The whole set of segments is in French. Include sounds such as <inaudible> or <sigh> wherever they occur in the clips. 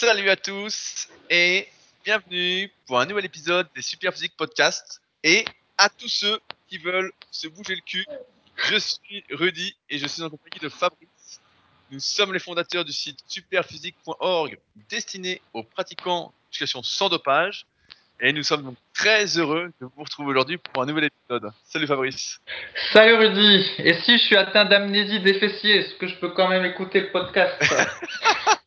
Salut à tous et bienvenue pour un nouvel épisode des Super Physique Podcast. Et à tous ceux qui veulent se bouger le cul, je suis Rudy et je suis en compagnie de Fabrice. Nous sommes les fondateurs du site superphysique.org destiné aux pratiquants d'éducation sans dopage. Et nous sommes donc très heureux de vous retrouver aujourd'hui pour un nouvel épisode. Salut Fabrice. Salut Rudy. Et si je suis atteint d'amnésie des fessiers, est-ce que je peux quand même écouter le podcast? <laughs>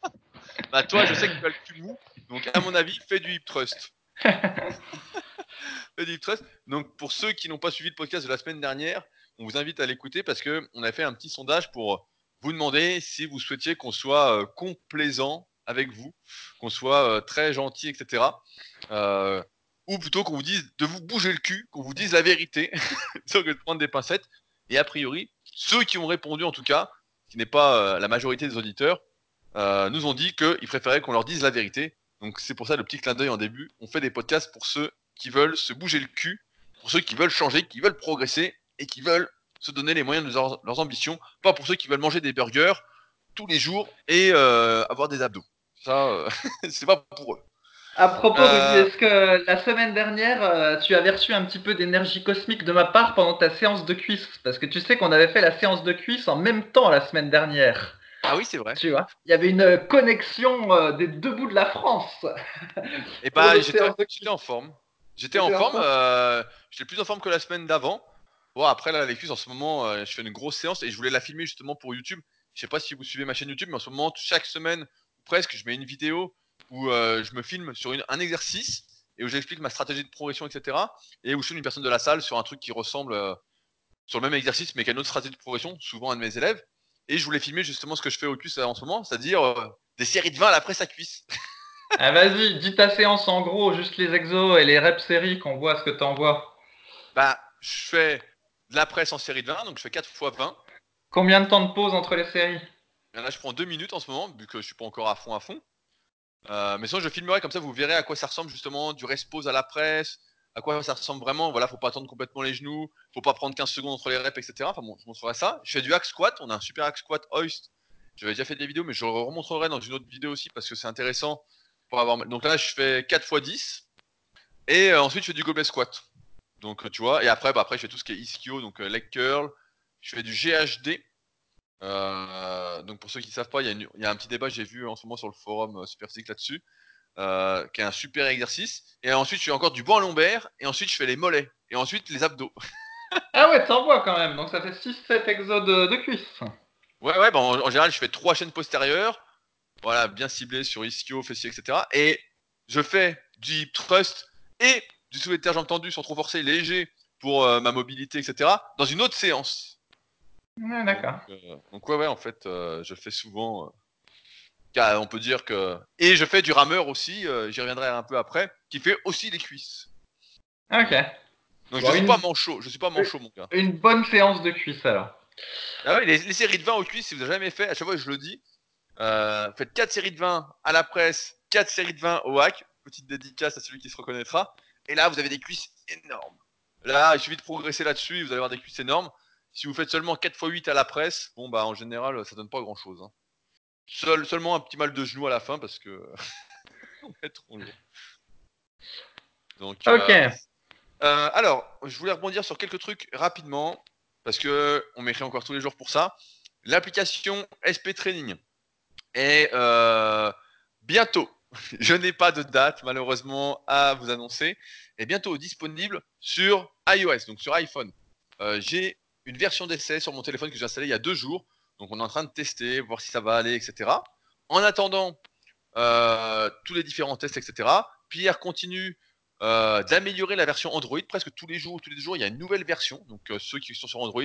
Bah toi, je sais que tu as le cul mou, donc à mon avis, fais du hip trust. <laughs> fais du hip trust. Donc pour ceux qui n'ont pas suivi le podcast de la semaine dernière, on vous invite à l'écouter parce que on a fait un petit sondage pour vous demander si vous souhaitiez qu'on soit euh, complaisant avec vous, qu'on soit euh, très gentil, etc. Euh, ou plutôt qu'on vous dise de vous bouger le cul, qu'on vous dise la vérité, <laughs> plutôt que de prendre des pincettes. Et a priori, ceux qui ont répondu en tout cas, qui n'est pas la majorité des auditeurs, euh, nous ont dit qu'ils préféraient qu'on leur dise la vérité. Donc c'est pour ça le petit clin d'œil en début. On fait des podcasts pour ceux qui veulent se bouger le cul, pour ceux qui veulent changer, qui veulent progresser et qui veulent se donner les moyens de leurs, ambitions, pas pour ceux qui veulent manger des burgers tous les jours et euh, avoir des abdos. Ça, euh, <laughs> c'est pas pour eux. À propos, est-ce que la semaine dernière, tu avais reçu un petit peu d'énergie cosmique de ma part pendant ta séance de cuisse? Parce que tu sais qu'on avait fait la séance de cuisse en même temps la semaine dernière. Ah oui, c'est vrai. Tu vois, il y avait une connexion euh, des deux bouts de la France. Et eh <laughs> bah, j'étais en forme. J'étais en forme. Euh, j'étais plus en forme que la semaine d'avant. Bon, après, là, les cuisses, en ce moment, euh, je fais une grosse séance et je voulais la filmer justement pour YouTube. Je sais pas si vous suivez ma chaîne YouTube, mais en ce moment, chaque semaine, presque, je mets une vidéo où je me filme sur un exercice et où j'explique ma stratégie de progression, etc. Et où je suis une personne de la salle sur un truc qui ressemble sur le même exercice, mais qui a une autre stratégie de progression, souvent un de mes élèves. Et je voulais filmer justement ce que je fais au cuisse en ce moment, c'est-à-dire euh, des séries de 20 à la presse à cuisse. <laughs> ah vas-y, dis ta séance en gros, juste les exos et les reps séries qu'on voit ce que t'envoies. Bah, je fais de la presse en série de 20, donc je fais 4 fois 20. Combien de temps de pause entre les séries? Là, je prends 2 minutes en ce moment, vu que je suis pas encore à fond à fond. Euh, mais sinon, je filmerai comme ça, vous verrez à quoi ça ressemble justement, du rest pause à la presse, à quoi ça ressemble vraiment. Voilà, faut pas attendre complètement les genoux, faut pas prendre 15 secondes entre les reps, etc. Enfin bon, je montrerai ça. Je fais du hack squat, on a un super hack squat hoist. J'avais déjà fait des vidéos, mais je le remontrerai dans une autre vidéo aussi parce que c'est intéressant pour avoir. Donc là, je fais 4 x 10 et euh, ensuite je fais du goblet squat. Donc tu vois, et après, bah, après je fais tout ce qui est ischio, donc euh, leg curl. Je fais du GHD. Euh, donc pour ceux qui ne savent pas, il y, a un petit débat j'ai vu en ce moment sur le forum Super là-dessus. Euh, qui est un super exercice. Et ensuite, je fais encore du banc lombaire. Et ensuite, je fais les mollets. Et ensuite, les abdos. <laughs> ah ouais, t'envoies quand même. Donc ça fait 6-7 exos de, cuisse Ouais, ouais, bon, en, général, je fais trois chaînes postérieures. Voilà, bien ciblées sur ischio, fessier, etc. Et je fais du hip thrust et du soulevé de terre jambes tendues sans trop forcer, léger pour euh, ma mobilité, etc. Dans une autre séance. Ouais, d'accord. Euh, donc, ouais, ouais, en fait, je fais souvent on peut dire que. Et je fais du rameur aussi, euh, j'y reviendrai un peu après, qui fait aussi les cuisses. Ok. Donc je suis pas manchot, je suis pas manchot mon gars. Une bonne séance de cuisses alors. Ah oui, les, séries de 20 aux cuisses, si vous avez jamais fait, à chaque fois je le dis, euh, faites 4 séries de 20 à la presse, 4 séries de 20 au hack, petite dédicace à celui qui se reconnaîtra, et là vous avez des cuisses énormes. Là, il suffit de progresser là-dessus, vous allez avoir des cuisses énormes. Si vous faites seulement 4 x 8 à la presse, bon bah en général ça donne pas grand chose. Seulement un petit mal de genou à la fin parce que <laughs> on est trop lourd. Donc, ok. Euh, euh, alors, je voulais rebondir sur quelques trucs rapidement parce que on m'écrit encore tous les jours pour ça. L'application SP Training est euh, bientôt. <laughs> Je n'ai pas de date malheureusement à vous annoncer. Est bientôt disponible sur iOS, donc sur iPhone. J'ai une version d'essai sur mon téléphone que j'ai installé il y a deux jours donc on est en train de tester, voir si ça va aller, etc. En attendant euh, tous les différents tests, etc. Pierre continue euh, d'améliorer la version Android. Presque tous les jours, tous les jours, il y a une nouvelle version. Donc euh, ceux qui sont sur Android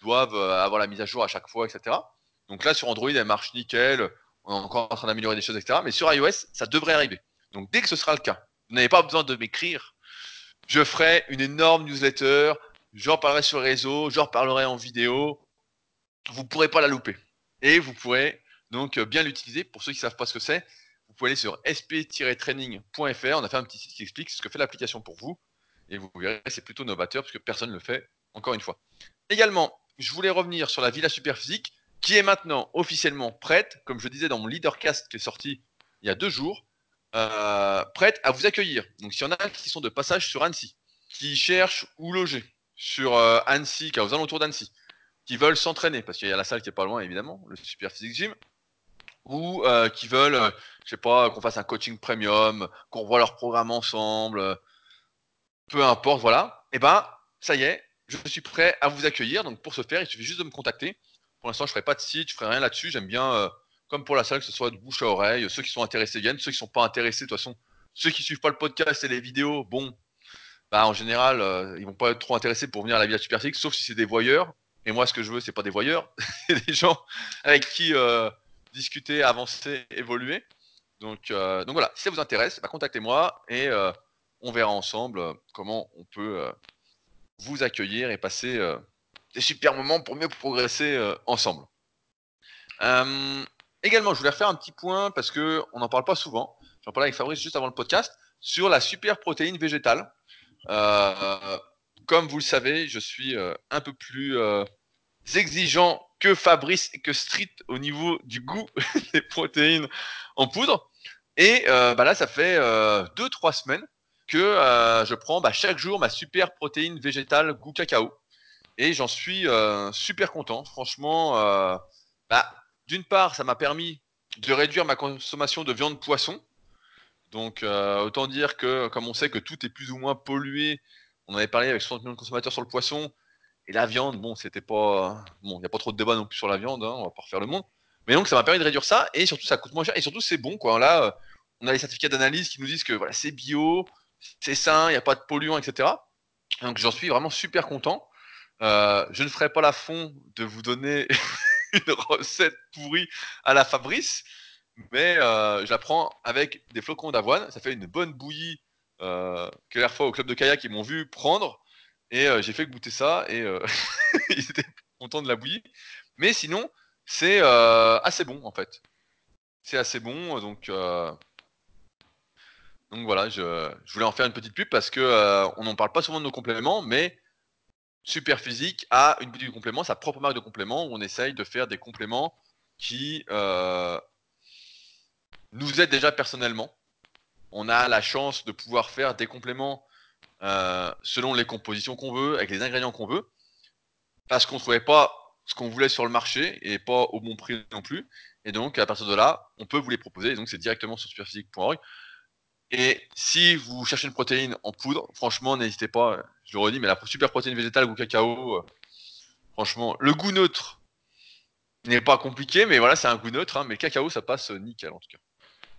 doivent avoir la mise à jour à chaque fois, etc. Donc là sur Android, elle marche nickel. On est encore en train d'améliorer des choses, etc. Mais sur iOS, ça devrait arriver. Donc dès que ce sera le cas, vous n'avez pas besoin de m'écrire. Je ferai une énorme newsletter. J'en parlerai sur le réseau, j'en parlerai en vidéo vous ne pourrez pas la louper. Et vous pourrez donc euh, bien l'utiliser. Pour ceux qui ne savent pas ce que c'est, vous pouvez aller sur sp-training.fr. On a fait un petit site qui explique ce que fait l'application pour vous. Et vous verrez, c'est plutôt novateur parce que personne ne le fait, encore une fois. Également, je voulais revenir sur la Villa Superphysique qui est maintenant officiellement prête. Comme je disais dans mon leadercast qui est sorti il y a deux jours, euh, prête à vous accueillir. Donc, s'il y en a qui sont de passage sur Annecy, qui cherchent où loger sur euh, Annecy, est aux alentours d'Annecy, qui veulent s'entraîner, parce qu'il y a la salle qui est pas loin, évidemment, le Super Physique Gym, ou euh, qui veulent, euh, je sais pas, qu'on fasse un coaching premium, qu'on voit leur programme ensemble, euh, peu importe, voilà. Et ben, ça y est, je suis prêt à vous accueillir. Donc, pour ce faire, il suffit juste de me contacter. Pour l'instant, je ferai pas de site, je ferai rien là-dessus. J'aime bien, euh, comme pour la salle, que ce soit de bouche à oreille. Ceux qui sont intéressés viennent, ceux qui sont pas intéressés, de toute façon, ceux qui suivent pas le podcast et les vidéos, bon, bah en général, euh, ils vont pas être trop intéressés pour venir à la Villa Super Physique, sauf si c'est des voyeurs. Et moi, ce que je veux, c'est pas des voyeurs, <laughs> c'est des gens avec qui euh, discuter, avancer, évoluer. Donc, euh, donc voilà, si ça vous intéresse, bah, contactez-moi et euh, on verra ensemble comment on peut vous accueillir et passer des super moments pour mieux progresser ensemble. Également, je voulais refaire un petit point parce que on n'en parle pas souvent. J'en parlais avec Fabrice juste avant le podcast sur la super protéine végétale. Comme vous le savez, je suis euh, un peu plus euh, exigeant que Fabrice et que Street au niveau du goût <laughs> des protéines en poudre. Et euh, bah là, ça fait 2-3 semaines que je prends bah, chaque jour ma super protéine végétale goût cacao. Et j'en suis super content. Franchement, bah, d'une part, ça m'a permis de réduire ma consommation de viande poisson. Donc, autant dire que, comme on sait que tout est plus ou moins pollué, on avait parlé avec 60 millions de consommateurs sur le poisson, et la viande, bon, c'était pas. Bon, il n'y a pas trop de débat non plus sur la viande, hein, on va pas refaire le monde. Mais donc, ça m'a permis de réduire ça, et surtout, ça coûte moins cher, et surtout, c'est bon. Là, on a les certificats d'analyse qui nous disent que voilà, c'est bio, c'est sain, il n'y a pas de polluants, etc. Donc, j'en suis vraiment super content. Euh, je ne ferai pas la fond de vous donner <laughs> une recette pourrie à la Fabrice, mais euh, je la prends avec des flocons d'avoine. Ça fait une bonne bouillie euh, que la fois au club de kayak ils m'ont vu prendre et euh, j'ai fait goûter ça et euh, <laughs> ils étaient contents de la bouillie. Mais sinon, c'est euh, assez bon en fait. C'est assez bon, donc donc voilà, je, je voulais en faire une petite pub parce que on n'en parle pas souvent de nos compléments, mais Super Physique a une boutique de compléments, sa propre marque de compléments, où on essaye de faire des compléments qui nous aident déjà personnellement. On a la chance de pouvoir faire des compléments euh, selon les compositions qu'on veut, avec les ingrédients qu'on veut, parce qu'on ne trouvait pas ce qu'on voulait sur le marché et pas au bon prix non plus. Et donc, à partir de là, on peut vous les proposer. Et donc, c'est directement sur superphysique.org. Et si vous cherchez une protéine en poudre, franchement, n'hésitez pas. Je le redis, mais la super protéine végétale ou cacao, euh, franchement, le goût neutre n'est pas compliqué, mais voilà, c'est un goût neutre. hein, mais le cacao, ça passe nickel en tout cas.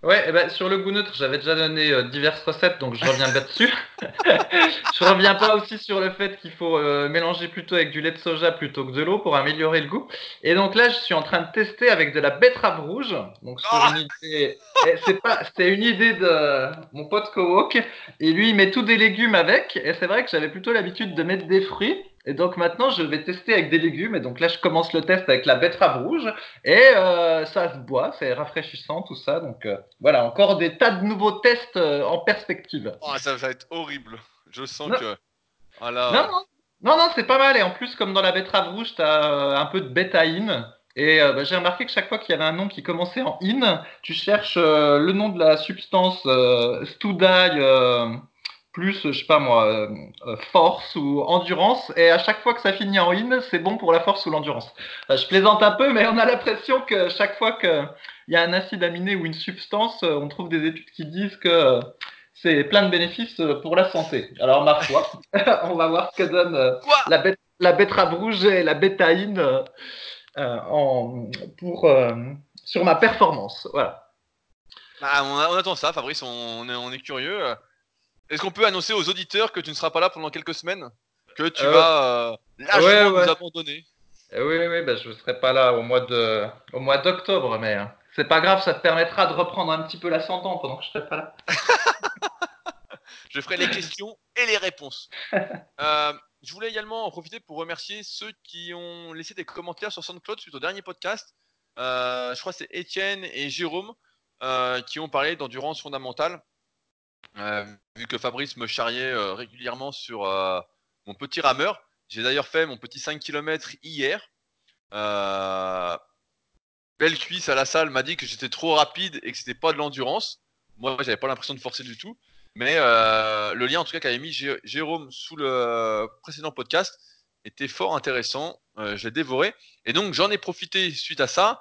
Ouais, eh ben, sur le goût neutre, j'avais déjà donné euh, diverses recettes, donc je reviens pas dessus. <laughs> je reviens pas aussi sur le fait qu'il faut euh, mélanger plutôt avec du lait de soja plutôt que de l'eau pour améliorer le goût. Et donc là, je suis en train de tester avec de la betterave rouge. Donc Ah une idée, eh, c'est pas, c'était une idée de mon pote Kowok. Et lui, il met tous des légumes avec. Et c'est vrai que j'avais plutôt l'habitude de mettre des fruits. Et donc maintenant, je vais tester avec des légumes. Et donc là, je commence le test avec la betterave rouge. Et euh, ça se boit, c'est rafraîchissant tout ça. Donc euh, voilà, encore des tas de nouveaux tests euh, en perspective. Oh, ça va être horrible. Je sens Non. que. Ah là, Non, non, non, non, c'est pas mal. Et en plus, comme dans la betterave rouge, t'as euh, un peu de bétaïne. Et bah, j'ai remarqué que chaque fois qu'il y avait un nom qui commençait en in, tu cherches le nom de la substance Studai euh, plus, je sais pas moi, euh, euh, force ou endurance. Et à chaque fois que ça finit en in, c'est bon pour la force ou l'endurance. Enfin, je plaisante un peu, mais on a l'impression que chaque fois qu'il y a un acide aminé ou une substance, euh, on trouve des études qui disent que euh, c'est plein de bénéfices euh, pour la santé. Alors, ma foi, <laughs> on va voir ce que donne euh, la, bête- la betterave rouge et la bétaïne euh, euh, en, pour, euh, sur ma performance. Voilà. Ah, on, attend ça, Fabrice, on est curieux. Est-ce qu'on peut annoncer aux auditeurs que tu ne seras pas là pendant quelques semaines? Que tu Euh, vas euh, lâchement ouais, nous abandonner Eh oui, oui, ben, je ne serai pas là au mois de, au mois d'octobre, mais euh, c'est pas grave, ça te permettra de reprendre un petit peu l'ascendant pendant que je serai pas là. <laughs> Je ferai les questions et les réponses. <laughs> Euh, je voulais également en profiter pour remercier ceux qui ont laissé des commentaires sur SoundCloud suite au dernier podcast. Euh, je crois que c'est Étienne et Jérôme euh, qui ont parlé d'endurance fondamentale. Euh, vu que Fabrice me charriait euh, régulièrement sur euh, mon petit rameur. J'ai d'ailleurs fait mon petit 5 km hier. Belle cuisse à la salle m'a dit que j'étais trop rapide et que c'était pas de l'endurance. Moi, j'avais pas l'impression de forcer du tout. Mais le lien, en tout cas, qu'avait mis Jérôme sous le précédent podcast était fort intéressant. Je l'ai dévoré. Et donc, j'en ai profité suite à ça,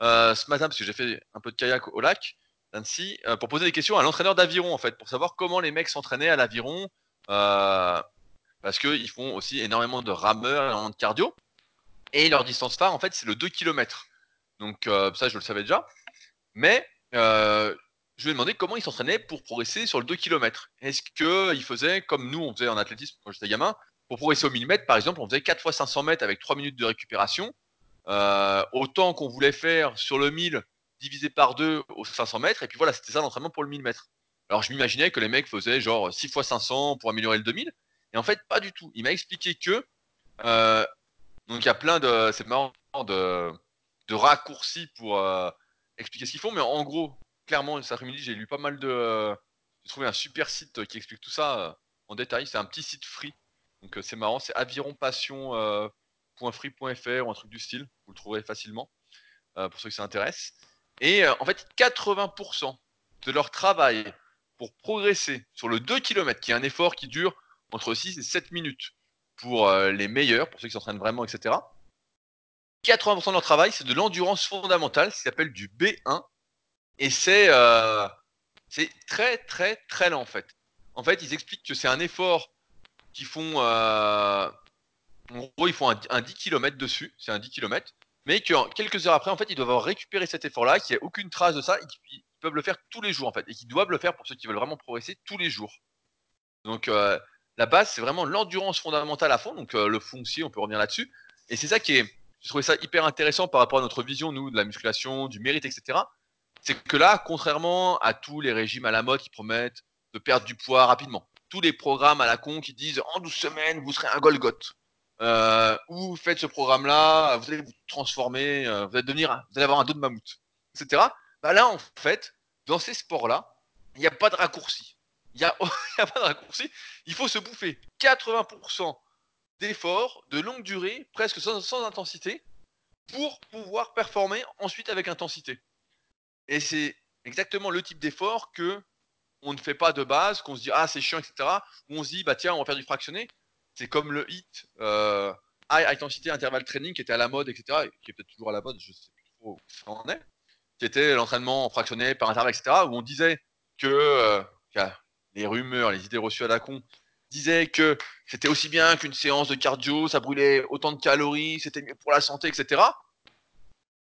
ce matin, parce que j'ai fait un peu de kayak au lac d'Annecy, pour poser des questions à l'entraîneur d'aviron, en fait, pour savoir comment les mecs s'entraînaient à l'aviron. parce qu'ils font aussi énormément de rameurs, énormément de cardio. Et leur distance phare, en fait, c'est le 2 km. Donc, ça, je le savais déjà. Mais je lui ai demandé comment il s'entraînait pour progresser sur le 2 km. Est-ce qu'il faisait comme nous, on faisait en athlétisme quand j'étais gamin Pour progresser au 1000 mètres, par exemple, on faisait 4 fois 500 mètres avec 3 minutes de récupération. Euh, autant qu'on voulait faire sur le 1000 divisé par 2 aux 500 mètres. Et puis voilà, c'était ça l'entraînement pour le 1000 mètres. Alors je m'imaginais que les mecs faisaient genre 6 fois 500 pour améliorer le 2000. Et en fait, pas du tout. Il m'a expliqué que. Euh, donc il y a plein de. C'est marrant de, de raccourcis pour euh, expliquer ce qu'ils font. Mais en gros, clairement, cet après-midi, j'ai lu pas mal de. j'ai trouvé un super site qui explique tout ça euh, en détail. C'est un petit site free. Donc euh, c'est marrant, c'est avironpassion.free.fr euh, ou un truc du style. Vous le trouverez facilement pour ceux qui s'intéressent. Et en fait, 80% de leur travail pour progresser sur le 2 km, qui est un effort qui dure entre 6 et 7 minutes pour les meilleurs, pour ceux qui s'entraînent vraiment, etc. 80% de leur travail, c'est de l'endurance fondamentale, ce qui s'appelle du B1, et c'est euh, c'est très très très lent en fait. En fait, ils expliquent que c'est un effort qu'ils font. Euh, en gros, ils font un, 10 km dessus, c'est un 10 km, mais que quelques heures après, en fait, ils doivent récupérer cet effort-là, qu'il n'y a aucune trace de ça, et qu'ils peuvent le faire tous les jours en fait, et qu'ils doivent le faire pour ceux qui veulent vraiment progresser tous les jours. Donc euh, la base, c'est vraiment l'endurance fondamentale à fond, donc le foncier, on peut revenir là-dessus. Et c'est ça qui est, j'ai trouvé ça hyper intéressant par rapport à notre vision, nous, de la musculation, du mérite, etc c'est que là, contrairement à tous les régimes à la mode qui promettent de perdre du poids rapidement, tous les programmes à la con qui disent en 12 semaines, vous serez un Golgoth, euh, ou faites ce programme-là, vous allez vous transformer, euh, vous, allez devenir, vous allez avoir un dos de mammouth, etc. Bah là, en fait, dans ces sports-là, il n'y a pas de raccourci. Il n'y <laughs> a, pas de raccourci. Il faut se bouffer 80% d'efforts de longue durée, presque sans intensité, pour pouvoir performer ensuite avec intensité. Et c'est exactement le type d'effort que on ne fait pas de base, qu'on se dit ah c'est chiant, etc. Où on se dit bah tiens on va faire du fractionné. C'est comme le hit euh, high intensité intervalle training qui était à la mode, etc. Qui est peut-être toujours à la mode, je sais plus trop où ça en est. Qui était l'entraînement fractionné par intervalle, etc. Où on disait que euh, les rumeurs, les idées reçues à la con disaient que c'était aussi bien qu'une séance de cardio, ça brûlait autant de calories, c'était mieux pour la santé, etc.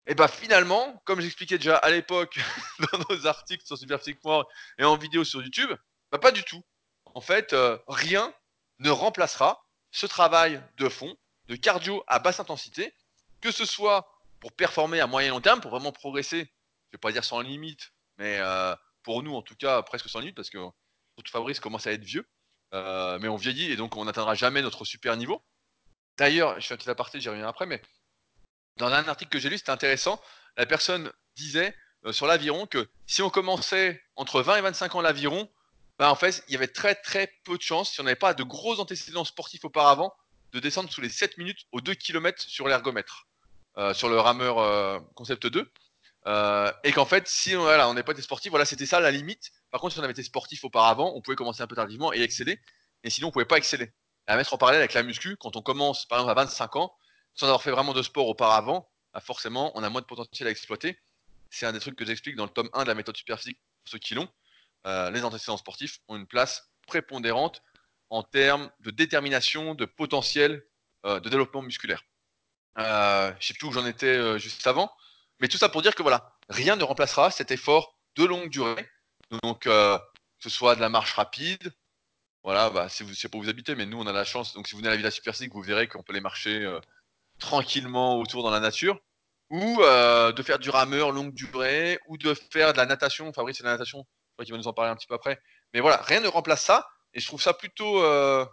Et bah finalement, comme j'expliquais déjà à l'époque <laughs> dans nos articles sur Superphysique et en vidéo sur YouTube, bah pas du tout. En fait, euh, rien ne remplacera ce travail de fond, de cardio à basse intensité, que ce soit pour performer à moyen long terme, pour vraiment progresser, je vais pas dire sans limite, mais euh, pour nous en tout cas presque sans limite, parce que surtout Fabrice commence à être vieux, euh, mais on vieillit et donc on n'atteindra jamais notre super niveau. D'ailleurs, je fais un petit aparté, j'y reviens après, mais dans un article que j'ai lu, c'était intéressant. La personne disait euh, sur l'aviron que si on commençait entre 20 et 25 ans l'aviron, bah en fait, il y avait très très peu de chances, si on n'avait pas de gros antécédents sportifs auparavant, de descendre sous les 7 minutes aux 2 km sur l'ergomètre, euh, sur le rameur euh, concept 2. et qu'en fait, si voilà, on n'est pas été sportif, voilà, c'était ça la limite. Par contre, si on avait été sportif auparavant, on pouvait commencer un peu tardivement et exceller. Et sinon, on pouvait pas exceller. À mettre en parallèle avec la muscu, quand on commence par exemple à 25 ans, sans avoir fait vraiment de sport auparavant, bah, forcément, on a moins de potentiel à exploiter. C'est un des trucs que j'explique dans le tome 1 de la méthode superphysique pour ceux qui l'ont. Euh, les antécédents sportifs ont une place prépondérante en termes de détermination, de potentiel euh, de développement musculaire. Euh, je sais plus où j'en étais juste avant, mais tout ça pour dire que voilà, rien ne remplacera cet effort de longue durée. Donc, que ce soit de la marche rapide, voilà, bah, si vous, pas où vous habitez, mais nous on a la chance. Donc, si vous venez à la Villa Superphysique, vous verrez qu'on peut les marcher tranquillement autour dans la nature, ou euh, de faire du rameur longue durée, ou de faire de la natation. Fabrice, c'est la natation, crois qu'il va nous en parler un petit peu après. Mais voilà, rien ne remplace ça, et je trouve ça plutôt euh,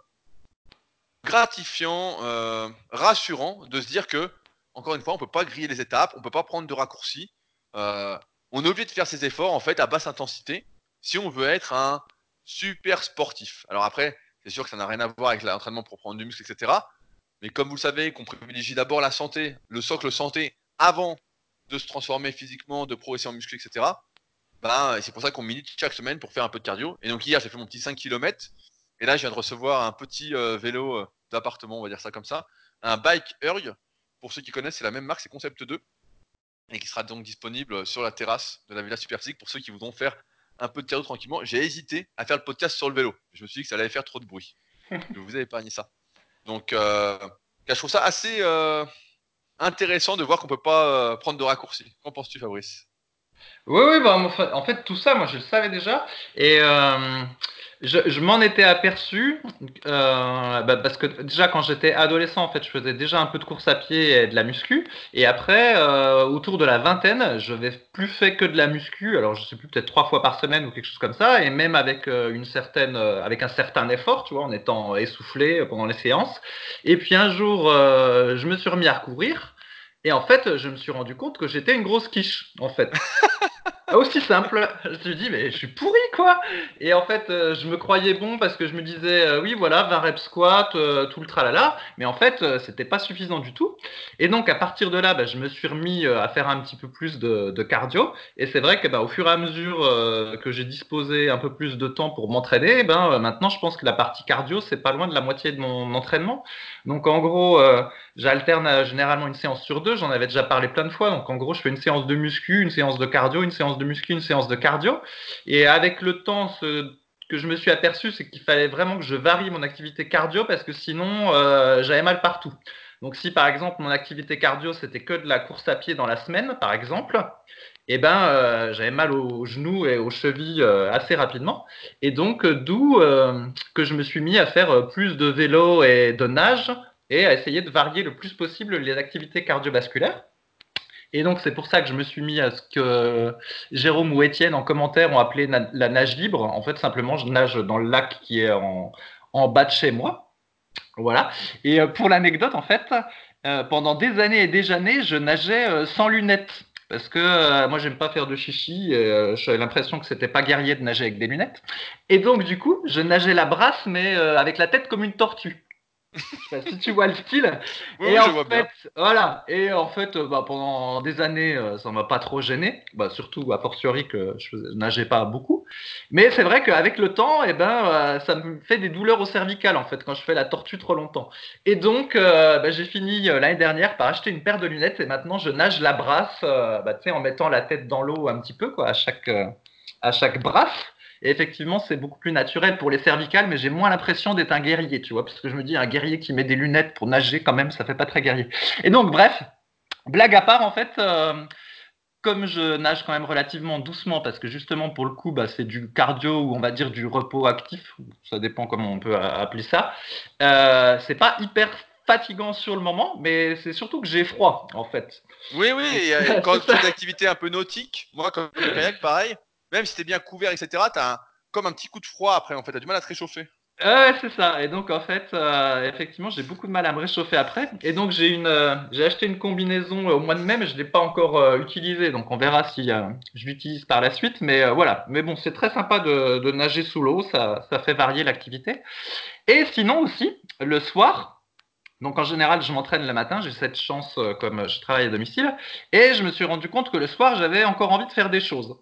gratifiant, euh, rassurant de se dire que, encore une fois, on peut pas griller les étapes, on peut pas prendre de raccourcis. on est obligé de faire ces efforts en fait à basse intensité si on veut être un super sportif. Alors après, c'est sûr que ça n'a rien à voir avec l'entraînement pour prendre du muscle, etc. Mais comme vous le savez, qu'on privilégie d'abord la santé, le socle santé, avant de se transformer physiquement, de progresser en muscu, etc. Ben, c'est pour ça qu'on milite chaque semaine pour faire un peu de cardio. Et donc hier, j'ai fait mon petit 5 km. Et là, je viens de recevoir un petit euh, vélo euh, d'appartement, on va dire ça comme ça. Un Bike Erg. Pour ceux qui connaissent, c'est la même marque, c'est Concept 2. Et qui sera donc disponible sur la terrasse de la Villa Superphysique pour ceux qui voudront faire un peu de cardio tranquillement. J'ai hésité à faire le podcast sur le vélo. Je me suis dit que ça allait faire trop de bruit. <laughs> je vous ai épargné ça. Donc, euh, je trouve ça assez euh, intéressant de voir qu'on peut pas euh, prendre de raccourcis. Qu'en penses-tu, Fabrice? Oui, oui, bah, en fait, tout ça, moi, je le savais déjà. Et je, m'en étais aperçu euh, bah, parce que déjà quand j'étais adolescent, en fait, je faisais déjà un peu de course à pied et de la muscu. Et après, euh, autour de la vingtaine, je n'avais plus fait que de la muscu. Alors je sais plus, peut-être trois fois par semaine ou quelque chose comme ça. Et même avec euh, une certaine, avec un certain effort, tu vois, en étant essoufflé pendant les séances. Et puis un jour, je me suis remis à recourir. Et en fait, je me suis rendu compte que j'étais une grosse quiche, en fait. <laughs> aussi simple. Je me suis dit, mais je suis pourri, quoi. Et en fait, euh, je me croyais bon parce que je me disais, euh, oui, voilà, 20 reps squat, euh, tout le tralala. Mais en fait, c'était pas suffisant du tout. Et donc, à partir de là, bah, je me suis remis à faire un petit peu plus de, cardio. Et c'est vrai que, bah, au fur et à mesure que j'ai disposé un peu plus de temps pour m'entraîner, ben, maintenant, je pense que la partie cardio, c'est pas loin de la moitié de mon entraînement. Donc, en gros, j'alterne généralement une séance sur deux. J'en avais déjà parlé plein de fois. Donc, en gros, je fais une séance de muscu, une séance de cardio, une séance de muscu, une séance de cardio. Et avec le temps, ce que je me suis aperçu, c'est qu'il fallait vraiment que je varie mon activité cardio parce que sinon, euh, j'avais mal partout. Donc si par exemple mon activité cardio c'était que de la course à pied dans la semaine, par exemple, eh ben euh, j'avais mal aux genoux et aux chevilles euh, assez rapidement. Et donc d'où que je me suis mis à faire plus de vélo et de nage et à essayer de varier le plus possible les activités cardiovasculaires. Et donc, c'est pour ça que je me suis mis à ce que Jérôme ou Étienne en commentaire ont appelé la nage libre. En fait, simplement, je nage dans le lac qui est en, en bas de chez moi. Voilà. Et euh, pour l'anecdote, en fait, euh, pendant des années et des années, je nageais euh, sans lunettes. Parce que moi, j'aime pas faire de chichi. Euh, J'avais l'impression que c'était pas guerrier de nager avec des lunettes. Et donc, du coup, je nageais la brasse, mais avec la tête comme une tortue si tu vois le style. et en fait, voilà. Et en fait, bah, pendant des années, euh, ça m'a pas trop gêné. Bah, surtout a fortiori que je nageais pas beaucoup. Mais c'est vrai qu'avec le temps, et eh ben, euh, ça me fait des douleurs au cervical en fait quand je fais la tortue trop longtemps. Et donc, euh, bah, j'ai fini l'année dernière par acheter une paire de lunettes et maintenant je nage la brasse, bah, en mettant la tête dans l'eau un petit peu quoi, à chaque à chaque brasse. Et effectivement, c'est beaucoup plus naturel pour les cervicales, mais j'ai moins l'impression d'être un guerrier, tu vois, parce que je me dis, un guerrier qui met des lunettes pour nager, quand même, ça fait pas très guerrier. Et donc, bref, blague à part, en fait, euh, comme je nage quand même relativement doucement, parce que justement, pour le coup, bah, c'est du cardio ou on va dire du repos actif, ça dépend comment on peut appeler ça, euh, c'est pas hyper fatigant sur le moment, mais c'est surtout que j'ai froid, en fait. Oui, oui, et quand tu fais une activité un peu nautique, moi, comme le kayak, pareil, même si t'es bien couvert, etc., t'as comme un petit coup de froid après, en fait, t'as du mal à te réchauffer. Ouais, c'est ça. Et donc, en fait, euh, effectivement, j'ai beaucoup de mal à me réchauffer après. Et donc, j'ai euh, acheté une combinaison euh, au mois de mai, mais je l'ai pas encore utilisée. Donc, on verra si je l'utilise par la suite. Mais voilà. Mais bon, c'est très sympa de, nager sous l'eau. Ça, ça fait varier l'activité. Et sinon aussi, le soir, donc en général, je m'entraîne le matin, j'ai cette chance comme je travaille à domicile, et je me suis rendu compte que le soir, j'avais encore envie de faire des choses.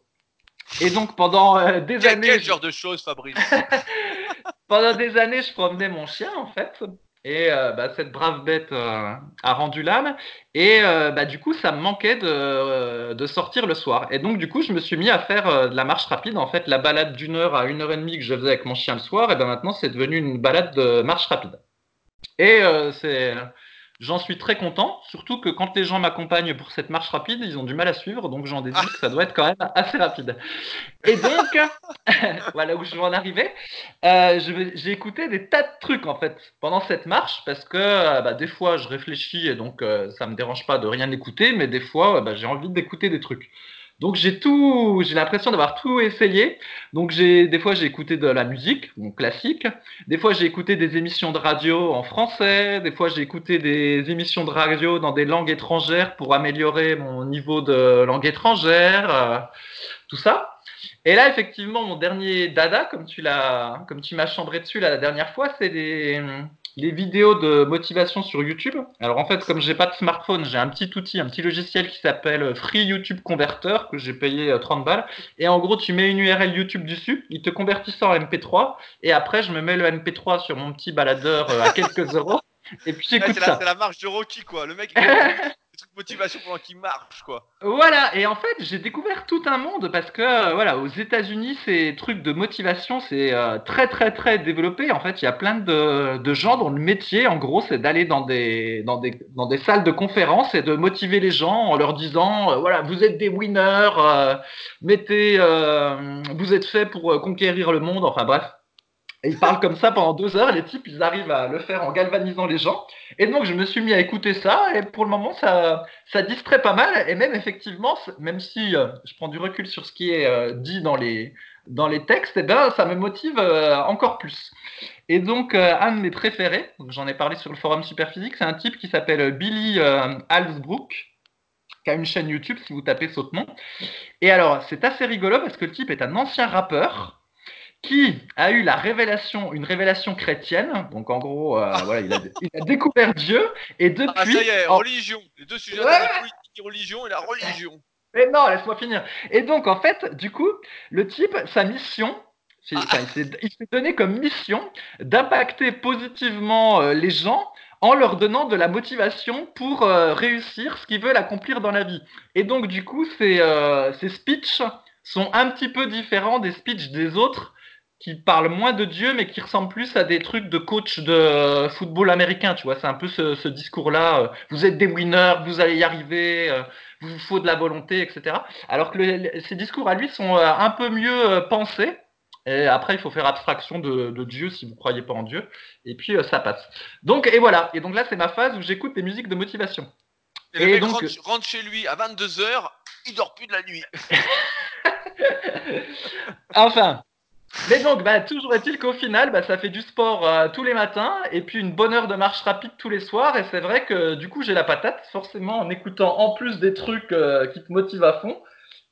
Et donc pendant euh, des années. Quel genre de choses, Fabrice <laughs> Pendant des années, je promenais mon chien en fait. Et euh, bah, cette brave bête euh, a rendu l'âme. Et bah, du coup, ça me manquait de, de, sortir le soir. Et donc, du coup, je me suis mis à faire de la marche rapide. En fait, la balade d'une heure à une heure et demie que je faisais avec mon chien le soir, et ben maintenant, c'est devenu une balade de marche rapide. Et c'est J'en suis très content, surtout que quand les gens m'accompagnent pour cette marche rapide, ils ont du mal à suivre, donc j'en déduis que ça doit être quand même assez rapide. Et donc, <laughs> voilà où je vais en arriver, euh, j'ai écouté des tas de trucs en fait pendant cette marche, parce que euh, bah, des fois je réfléchis et donc euh, ça me dérange pas de rien écouter, mais des fois bah, j'ai envie d'écouter des trucs. Donc j'ai tout, j'ai l'impression d'avoir tout essayé. Donc j'ai des fois j'ai écouté de la musique, donc classique. Des fois j'ai écouté des émissions de radio en français. Des fois j'ai écouté des émissions de radio dans des langues étrangères pour améliorer mon niveau de langue étrangère, euh, tout ça. Et là effectivement mon dernier dada, comme tu l'as, comme tu m'as chambré dessus la dernière fois, c'est des les vidéos de motivation sur YouTube. Alors en fait, comme j'ai pas de smartphone, j'ai un petit outil, un petit logiciel qui s'appelle Free YouTube Converter que j'ai payé 30 balles. Et en gros, tu mets une URL YouTube dessus, il te convertit ça en MP3. Et après, je me mets le MP3 sur mon petit baladeur à quelques <laughs> euros. Et puis j'écoute ça. C'est la marche de Rocky, quoi. Le mec, <laughs> motivation pendant qu'il marche, quoi. Voilà, et en fait, j'ai découvert tout un monde parce que, euh, voilà, aux États-Unis, ces trucs de motivation, c'est euh, très, très, très développé. En fait, il y a plein de, de gens dont le métier, en gros, c'est d'aller dans des, dans, des, dans des salles de conférences et de motiver les gens en leur disant, euh, voilà, vous êtes des winners, mettez, vous êtes faits pour conquérir le monde, enfin bref. Et ils parlent comme ça pendant deux heures, les types, ils arrivent à le faire en galvanisant les gens. Et donc, je me suis mis à écouter ça, et pour le moment, ça, ça distrait pas mal. Et même, effectivement, même si euh, je prends du recul sur ce qui est euh, dit dans les, dans les textes, eh ben, ça me motive euh, encore plus. Et donc, un de mes préférés, j'en ai parlé sur le forum Superphysique, c'est un type qui s'appelle Billy Halsbrook, qui a une chaîne YouTube, si vous tapez Sautement. Et alors, c'est assez rigolo parce que le type est un ancien rappeur qui a eu la révélation, une révélation chrétienne. Donc en gros, euh, voilà, il a, découvert Dieu et depuis. Ah ça y est, religion. Les deux sujets, la politique, religion et la religion. Mais non, laisse-moi finir. Et donc en fait, du coup, le type, sa mission. Ah. il s'est donné comme mission d'impacter positivement euh, les gens en leur donnant de la motivation pour euh, réussir ce qu'ils veulent accomplir dans la vie. Et donc du coup, ces, ces speeches sont un petit peu différents des speeches des autres qui parle moins de Dieu, mais qui ressemble plus à des trucs de coach de euh, football américain, tu vois. C'est un peu ce, discours-là. Euh, vous êtes des winners, vous allez y arriver, euh, vous faut de la volonté, etc. Alors que ces discours à lui sont un peu mieux pensés. Et après, il faut faire abstraction de, Dieu si vous croyez pas en Dieu. Et puis, ça passe. Donc, et voilà. Et donc là, c'est ma phase où j'écoute des musiques de motivation. Et, le mec donc, rentre, chez lui à 22h, il dort plus de la nuit. <laughs> <laughs> enfin, mais donc, bah, toujours est-il qu'au final, bah, ça fait du sport euh, tous les matins et puis une bonne heure de marche rapide tous les soirs. Et c'est vrai que du coup, j'ai la patate, forcément, en écoutant en plus des trucs euh, qui te motivent à fond.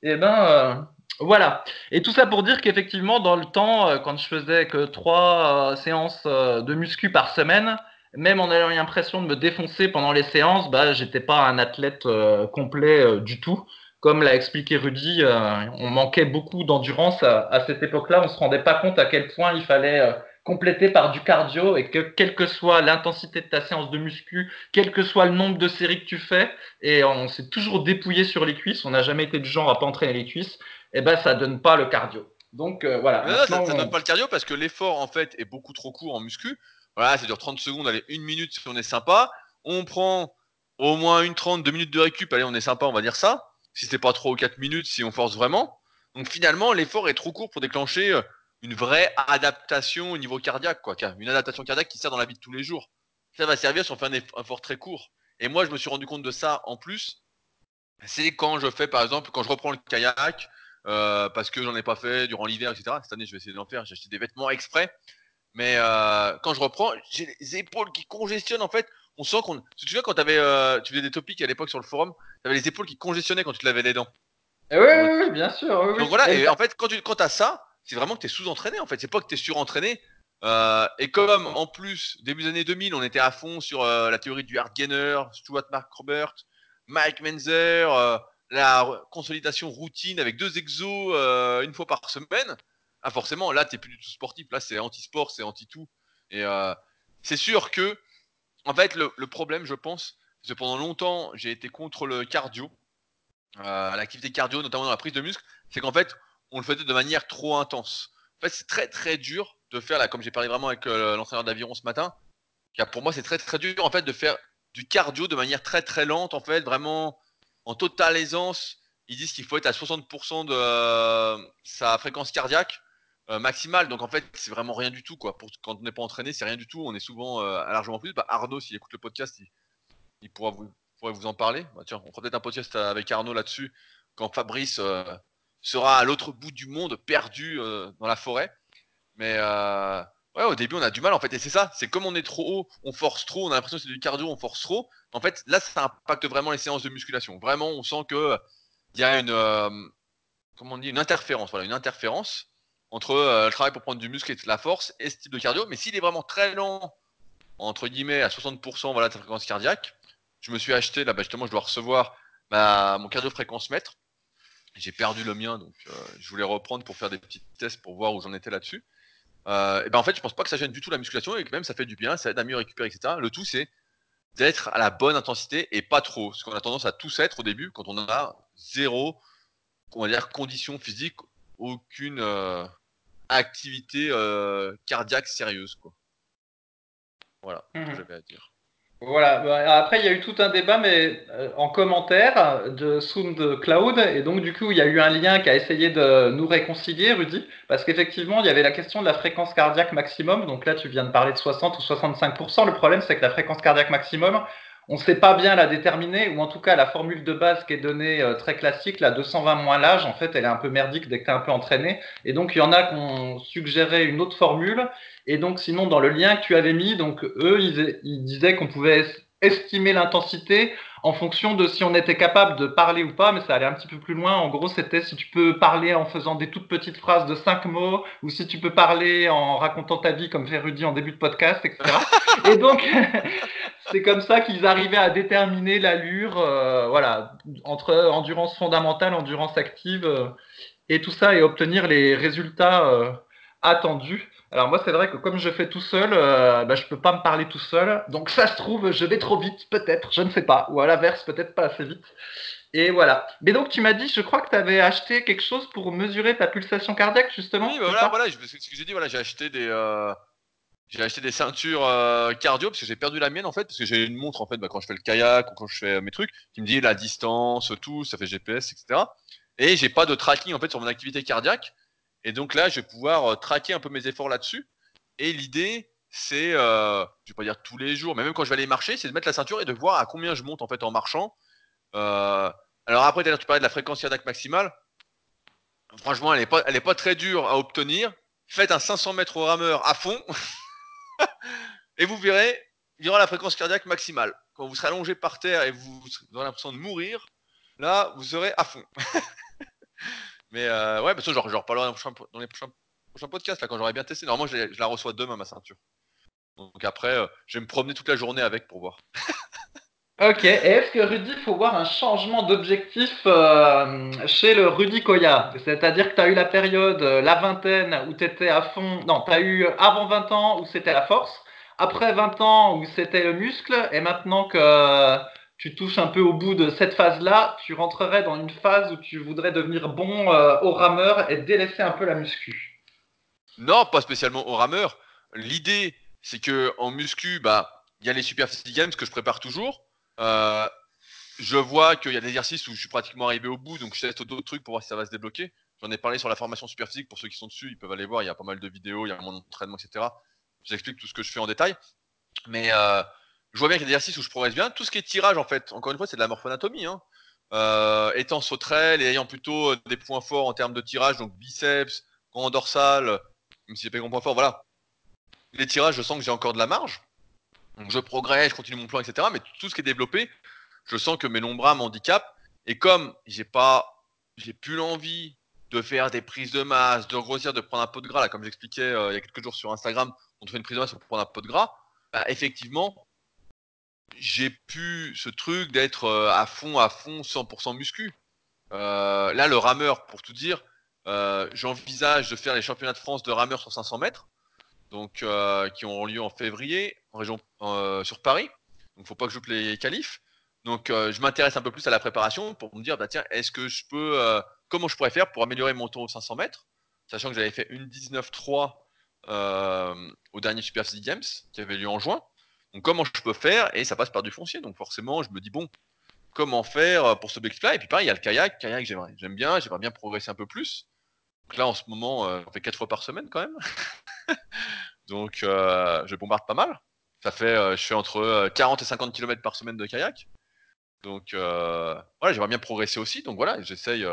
Et ben euh, voilà. Et tout ça pour dire qu'effectivement, dans le temps, quand je faisais que trois séances de muscu par semaine, même en ayant l'impression de me défoncer pendant les séances, bah, j'étais pas un athlète complet du tout comme l'a expliqué Rudy, euh, on manquait beaucoup d'endurance à, cette époque-là. On ne se rendait pas compte à quel point il fallait euh, compléter par du cardio et que quelle que soit l'intensité de ta séance de muscu, quel que soit le nombre de séries que tu fais, et on s'est toujours dépouillé sur les cuisses. On n'a jamais été du genre à pas entraîner les cuisses. Et eh ben ça donne pas le cardio. Donc euh, voilà. ça, ne donne pas le cardio parce que l'effort en fait est beaucoup trop court en muscu. Voilà, ça dure 30 secondes, allez, une minute si on est sympa. On prend au moins une 30, deux minutes de récup, allez, on est sympa, on va dire ça si c'est pas 3 ou 4 minutes, si on force vraiment. Donc finalement, l'effort est trop court pour déclencher euh, une vraie adaptation au niveau cardiaque, quoi. Une adaptation cardiaque qui sert dans la vie de tous les jours. Ça va servir si on fait un effort très court. Et moi, je me suis rendu compte de ça en plus. C'est quand je fais, par exemple, quand je reprends le kayak, euh, parce que j'en ai pas fait durant l'hiver, etc. Cette année, je vais essayer d'en faire. J'ai acheté des vêtements exprès. Mais euh, quand je reprends, j'ai les épaules qui congestionnent en fait on sent qu'on. Tu te souviens quand avais, euh, tu faisais des topics à l'époque sur le forum, tu avais les épaules qui congestionnaient quand tu te lavais les dents. Eh oui, oui, bien sûr. Donc voilà, et en fait, quand tu quand as ça, c'est vraiment que tu es sous-entraîné en fait. C'est pas que tu es surentraîné. Euh, et comme en plus, début des années 2000, on était à fond sur euh, la théorie du hard gainer, Stuart Mark Robert, Mike Menzer, la consolidation routine avec deux exos une fois par semaine, ah forcément, là, tu plus du tout sportif. Là, c'est anti-sport, c'est anti-tout. Et c'est sûr que en fait, le, problème, je pense, c'est que pendant longtemps, j'ai été contre le cardio, euh, l'activité cardio, notamment dans la prise de muscle, c'est qu'en fait, on le faisait de manière trop intense. En fait, c'est très très dur de faire, là, comme j'ai parlé vraiment avec euh, l'entraîneur d'aviron ce matin, car pour moi, c'est très très dur en fait de faire du cardio de manière très très lente, en fait, vraiment en totale aisance. Ils disent qu'il faut être à 60% de euh, sa fréquence cardiaque euh, maximal. Donc en fait, c'est vraiment rien du tout quoi. Pour, quand on n'est pas entraîné, c'est rien du tout. On est souvent euh, largement plus. Bah, Arnaud, s'il écoute le podcast, il, pourra vous, vous en parler. Bah, tiens, on fera peut-être un podcast avec Arnaud là-dessus quand Fabrice euh, sera à l'autre bout du monde, perdu dans la forêt. Mais au début, on a du mal en fait. Et c'est ça, c'est comme on est trop haut, on force trop, on a l'impression que c'est du cardio, on force trop. En fait, là, ça impacte vraiment les séances de musculation. Vraiment, on sent que il y a une comment on dit, une interférence. Voilà, une interférence entre euh, le travail pour prendre du muscle et de la force et ce type de cardio. Mais s'il est vraiment très lent entre guillemets à 60% voilà, de ta fréquence cardiaque. Je me suis acheté, là bah, justement je dois recevoir mon cardio-fréquence mètre. J'ai perdu le mien, donc euh, je voulais reprendre pour faire des petits tests pour voir où j'en étais là-dessus. Euh, et ben en fait, je pense pas que ça gêne du tout la musculation et que même ça fait du bien, ça aide à mieux récupérer, etc. Le tout, c'est d'être à la bonne intensité et pas trop. Parce qu'on a tendance à tous être au début quand on a zéro, on va dire, condition physique, aucune activité euh, cardiaque sérieuse. Quoi. Voilà ce que Mhm. j'avais à dire. Voilà, bah, après il y a eu tout un débat, mais euh, en commentaire de SoundCloud, et donc du coup il y a eu un lien qui a essayé de nous réconcilier, Rudy, parce qu'effectivement il y avait la question de la fréquence cardiaque maximum, donc là tu viens de parler de 60 ou 65%, le problème c'est que la fréquence cardiaque maximum, on ne sait pas bien la déterminer, ou en tout cas la formule de base qui est donnée euh, très classique, la 220 moins l'âge, en fait elle est un peu merdique dès que tu es un peu entraîné, et donc il y en a qui ont suggéré une autre formule, et donc, sinon, dans le lien que tu avais mis, donc eux, ils, ils disaient qu'on pouvait estimer l'intensité en fonction de si on était capable de parler ou pas, mais ça allait un petit peu plus loin. En gros, c'était si tu peux parler en faisant des toutes petites phrases de cinq mots, ou si tu peux parler en racontant ta vie comme fait Rudy en début de podcast, etc. <laughs> Et donc, <laughs> c'est comme ça qu'ils arrivaient à déterminer l'allure, euh, voilà, entre endurance fondamentale, endurance active, euh, et tout ça, et obtenir les résultats euh, attendus. Alors moi, c'est vrai que comme je fais tout seul, euh, bah, je peux pas me parler tout seul. Donc ça se trouve, je vais trop vite, peut-être, je ne sais pas. Ou à l'inverse, peut-être pas assez vite. Et voilà. Mais donc tu m'as dit, je crois que tu avais acheté quelque chose pour mesurer ta pulsation cardiaque, justement, Oui, bah voilà, voilà, je- ce que j'ai dit, voilà, j'ai acheté des, euh, j'ai acheté des ceintures euh, cardio parce que j'ai perdu la mienne en fait, parce que j'ai une montre en fait, bah, quand je fais le kayak ou quand je fais mes trucs, qui me dit la distance, tout, ça fait GPS, etc. Et j'ai pas de tracking en fait sur mon activité cardiaque. Et donc là, je vais pouvoir euh, traquer un peu mes efforts là-dessus. Et l'idée, c'est, euh, je vais pas dire tous les jours, mais même quand je vais aller marcher, c'est de mettre la ceinture et de voir à combien je monte en fait en marchant. Euh, alors après, tu parlais de la fréquence cardiaque maximale. Franchement, elle est pas, pas très dure à obtenir. Faites un 500 mètres au rameur à fond <laughs> et vous verrez, il y aura la fréquence cardiaque maximale. Quand vous serez allongé par terre et vous aurez l'impression de mourir, là, vous serez à fond. <laughs> Mais euh, ouais, parce que genre, je reparlerai dans, les prochains- dans les prochains, podcasts, là, quand j'aurai bien testé. Normalement, je, la- reçois demain, ma ceinture. Donc après, euh, je vais me promener toute la journée avec pour voir. <laughs> Ok, et est-ce que Rudy, il faut voir un changement d'objectif euh, chez le Rudy Koya? C'est-à-dire que tu as eu la période, euh, la vingtaine, où tu étais à fond. Non, tu as eu avant 20 ans où c'était la force, après 20 ans où c'était le muscle, et maintenant que tu touches un peu au bout de cette phase-là, tu rentrerais dans une phase où tu voudrais devenir bon euh, au rameur et délaisser un peu la muscu. Non, pas spécialement au rameur. L'idée, c'est que en muscu, bah, il y a les Super Games que je prépare toujours. Euh, je vois qu'il y a des exercices où je suis pratiquement arrivé au bout, donc je teste d'autres trucs pour voir si ça va se débloquer. J'en ai parlé sur la formation super physique, pour ceux qui sont dessus, ils peuvent aller voir, il y a pas mal de vidéos, il y a mon entraînement, etc. Je vous explique tout ce que je fais en détail. Mais euh, je vois bien qu'il y a des exercices où je progresse bien. Tout ce qui est tirage, en fait, encore une fois, c'est de la morphonatomie. Hein. Euh, étant sauterelle et ayant plutôt des points forts en termes de tirage, donc biceps, grand dorsal, même si j'ai pas de grands points forts, voilà. Les tirages, je sens que j'ai encore de la marge. Donc je progresse, je continue mon plan, etc. Mais tout ce qui est développé, je sens que mes longs bras m'handicapent. Et comme j'ai pas, j'ai plus l'envie de faire des prises de masse, de grossir, de prendre un pot de gras, là, comme j'expliquais euh, il y a quelques jours sur Instagram, on te fait une prise de masse pour prendre un pot de gras, bah, effectivement, j'ai pu ce truc d'être euh, à fond, à fond, 100% muscu. Euh, là, le rameur, pour tout dire, euh, j'envisage de faire les championnats de France de rameur sur 500 mètres, donc qui auront lieu en février en région sur Paris. Donc, faut pas que je loupe les qualifs. Donc, je m'intéresse un peu plus à la préparation pour me dire, bah tiens, est-ce que je peux, comment je pourrais faire pour améliorer mon tour aux 500 mètres, sachant que j'avais fait une 19-3 euh, au dernier Super City Games qui avait lieu en juin. Donc, comment je peux faire? Et ça passe par du foncier. Donc, forcément, je me dis bon, comment faire pour ce là Et puis, pareil, il y a le kayak. Kayak, j'aime bien, j'aimerais bien progresser un peu plus. Donc là, en ce moment, euh, on fait 4 fois par semaine quand même. <laughs> Donc, euh, je bombarde pas mal. Ça fait, euh, je fais entre euh, 40 et 50 km par semaine de kayak. Donc, voilà, j'aimerais bien progresser aussi. Donc, voilà, j'essaye.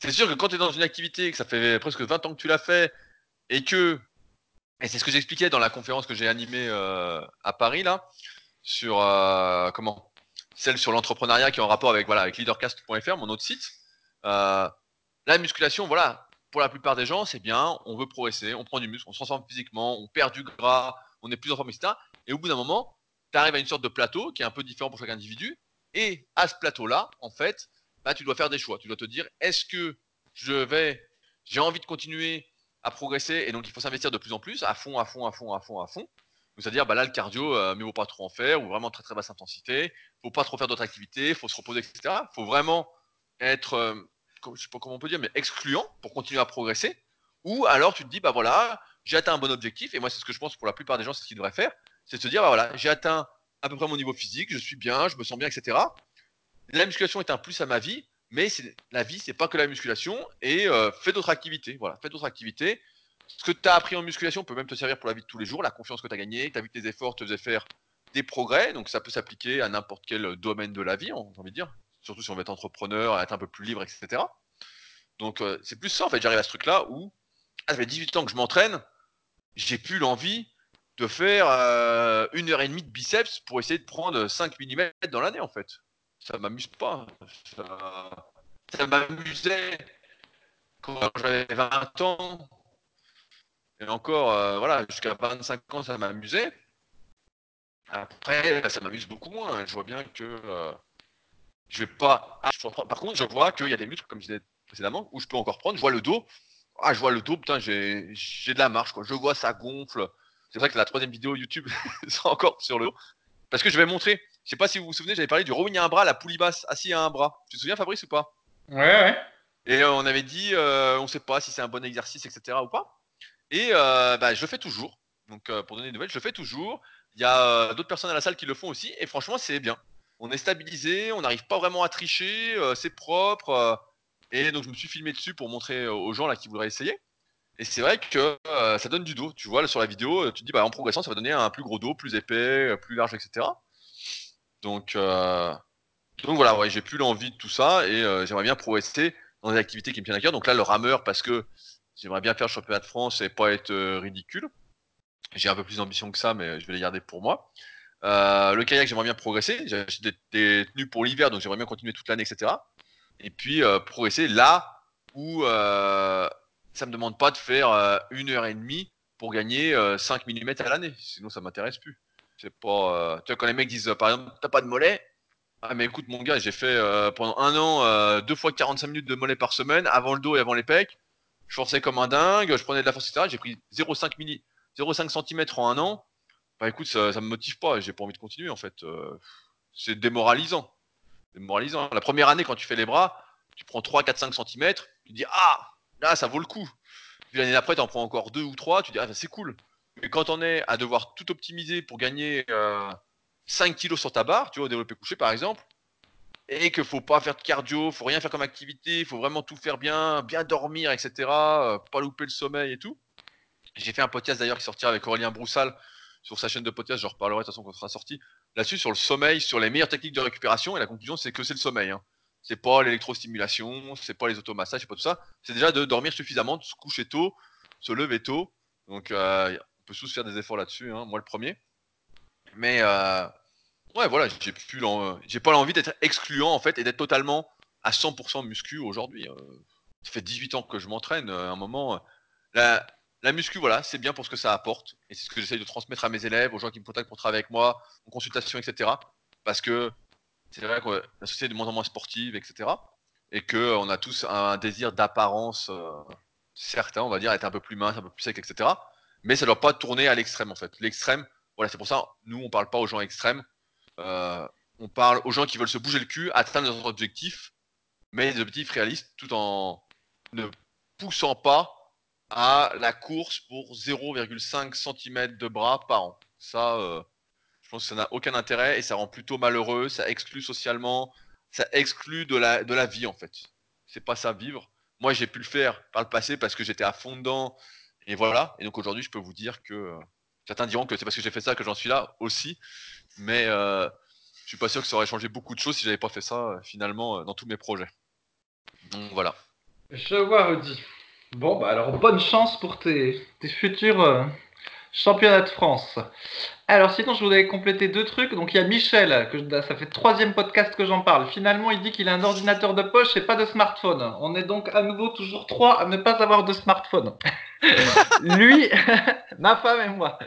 C'est sûr que quand tu es dans une activité, que ça fait presque 20 ans que tu l'as fait, et que. Et c'est ce que j'expliquais dans la conférence que j'ai animée euh, à Paris, là, sur. euh, comment Celle sur l'entrepreneuriat qui est en rapport avec, voilà, avec leadercast.fr, mon autre site. Euh, la musculation, voilà, pour la plupart des gens, c'est bien, on veut progresser, on prend du muscle, on se transforme physiquement, on perd du gras, on est plus en forme, etc. Et au bout d'un moment, tu arrives à une sorte de plateau qui est un peu différent pour chaque individu. Et à ce plateau-là, en fait, bah, tu dois faire des choix. Tu dois te dire, est-ce que je vais, j'ai envie de continuer à progresser et donc il faut s'investir de plus en plus, à fond, à fond, à fond, à fond, à fond. C'est-à-dire, bah là, le cardio, euh, mais il ne faut pas trop en faire, ou vraiment très très basse intensité. Il ne faut pas trop faire d'autres activités, il faut se reposer, etc. Il faut vraiment être, euh, je ne sais pas comment on peut dire, mais excluant pour continuer à progresser. Ou alors tu te dis, bah voilà, j'ai atteint un bon objectif, et moi c'est ce que je pense pour la plupart des gens, c'est ce qu'ils devraient faire, c'est de se dire, bah voilà, j'ai atteint à peu près mon niveau physique, je suis bien, je me sens bien, etc. La musculation est un plus à ma vie, mais la vie, c'est pas que la musculation, et euh, fais d'autres activités. Voilà, fais d'autres activités. Ce que tu as appris en musculation peut même te servir pour la vie de tous les jours, la confiance que tu as gagnée, tu vu que tes efforts te faisaient faire des progrès, donc ça peut s'appliquer à n'importe quel domaine de la vie, on a envie de dire, surtout si on veut être entrepreneur, être un peu plus libre, etc. Donc euh, c'est plus ça, en fait, j'arrive à ce truc-là où, ah, ça fait 18 ans que je m'entraîne, j'ai plus l'envie de faire euh, une heure et demie de biceps pour essayer de prendre 5 mm dans l'année, en fait. Ça m'amuse pas. Ça, m'amusait quand j'avais 20 ans. Et encore, euh, voilà, jusqu'à 25 ans, ça m'amusait. Après, ça m'amuse beaucoup moins. Je vois bien que euh, je vais pas. Ah, par contre, je vois qu'il y a des muscles, comme je disais précédemment, où je peux encore prendre. Je vois le dos. Ah, je vois le dos, putain, j'ai de la marche, quoi. Je vois, ça gonfle. C'est vrai que la troisième vidéo YouTube <laughs> sera encore sur le dos. Parce que je vais montrer. Je sais pas si vous vous souvenez, j'avais parlé du rowing à un bras, la poulie basse, assis à un bras. Tu te souviens, Fabrice, ou pas? Ouais, ouais. Et euh, on avait dit, euh, on sait pas si c'est un bon exercice, etc. ou pas. Et euh, bah, je le fais toujours. Donc, pour donner des nouvelles, je le fais toujours. Il y a d'autres personnes à la salle qui le font aussi. Et franchement, c'est bien. On est stabilisé, on n'arrive pas vraiment à tricher, c'est propre. et donc, je me suis filmé dessus pour montrer aux gens là qui voudraient essayer. Et c'est vrai que euh, ça donne du dos. Tu vois, sur la vidéo, tu te dis, bah, en progressant, ça va donner un plus gros dos, plus épais, euh, plus large, etc. Donc, euh, donc voilà, j'ai plus l'envie de tout ça et j'aimerais bien progresser dans des activités qui me tiennent à cœur. Donc là, le rameur, parce que j'aimerais bien faire le championnat de France et pas être ridicule. J'ai un peu plus d'ambition que ça, mais je vais les garder pour moi. le kayak, j'aimerais bien progresser. J'ai des, tenues pour l'hiver, donc j'aimerais bien continuer toute l'année, etc. Et puis progresser là où ça me demande pas de faire euh, une heure et demie pour gagner 5 euh, mm à l'année. Sinon, ça m'intéresse plus. C'est pas. Euh, tu vois, quand les mecs disent, par exemple, t'as pas de mollet. Ah, mais écoute, mon gars, j'ai fait pendant un an deux fois 45 minutes de mollet par semaine, avant le dos et avant les pecs. Je forçais comme un dingue, je prenais de la force, etc. J'ai pris 0,5 mm, 0,5 cm en un an. Bah écoute, ça, ça me motive pas, j'ai pas envie de continuer en fait. c'est démoralisant. Démoralisant. La première année, quand tu fais les bras, tu prends 3, 4, 5 cm, tu dis Ah, là, ça vaut le coup. Puis l'année d'après, tu en prends encore deux ou trois, tu dis, ah, c'est cool. Mais quand on est à devoir tout optimiser pour gagner 5 euh, kilos sur ta barre, tu vois, au développé couché par exemple, et qu'il faut pas faire de cardio, faut rien faire comme activité, il faut vraiment tout faire bien, bien dormir, etc., euh, pas louper le sommeil et tout. J'ai fait un podcast d'ailleurs qui sortira avec Aurélien Broussal sur sa chaîne de podcast, je reparlerai de toute façon quand sera sorti, là-dessus sur le sommeil, sur les meilleures techniques de récupération, et la conclusion c'est que c'est le sommeil. Hein c'est pas l'électrostimulation, c'est pas les automassages, c'est pas tout ça. C'est déjà de dormir suffisamment, de se coucher tôt, se lever tôt. Donc, euh, peut tous faire des efforts là-dessus, hein, moi le premier. Mais euh, ouais, voilà, j'ai plus pas l'envie d'être excluant en fait et d'être totalement à 100% muscu aujourd'hui. Euh. ça fait 18 ans que je m'entraîne. À un moment, la, muscu, voilà, c'est bien pour ce que ça apporte et c'est ce que j'essaye de transmettre à mes élèves, aux gens qui me contactent pour travailler avec moi, en consultation, etc. Parce que c'est vrai que la société est de moins en moins sportive, etc. Et qu'on a tous un désir d'apparence euh, certain, on va dire, être un peu plus mince, un peu plus sec, etc. Mais ça ne doit pas tourner à l'extrême, en fait. L'extrême, voilà, c'est pour ça, nous, on ne parle pas aux gens extrêmes. Euh, on parle aux gens qui veulent se bouger le cul, atteindre leurs objectifs, mais des objectifs réalistes, tout en ne poussant pas à la course pour 0,5 cm de bras par an. Ça, euh, je pense que ça n'a aucun intérêt et ça rend plutôt malheureux, ça exclut socialement, ça exclut de la, de la vie en fait. C'est pas ça vivre. Moi j'ai pu le faire par le passé parce que j'étais à fond dedans et voilà. Et donc aujourd'hui je peux vous dire que euh, certains diront que c'est parce que j'ai fait ça que j'en suis là aussi, mais euh, je suis pas sûr que ça aurait changé beaucoup de choses si j'avais pas fait ça euh, finalement euh, dans tous mes projets. Donc voilà. Je vois Rudy. Bon bah alors bonne chance pour tes, tes futurs championnats de France. Alors sinon, je voudrais compléter deux trucs. Donc il y a Michel, que je- ça fait troisième podcast que j'en parle. Finalement, il dit qu'il a un ordinateur de poche et pas de smartphone. On est donc à nouveau toujours trois à ne pas avoir de smartphone. <laughs> Lui, <laughs> ma femme et moi.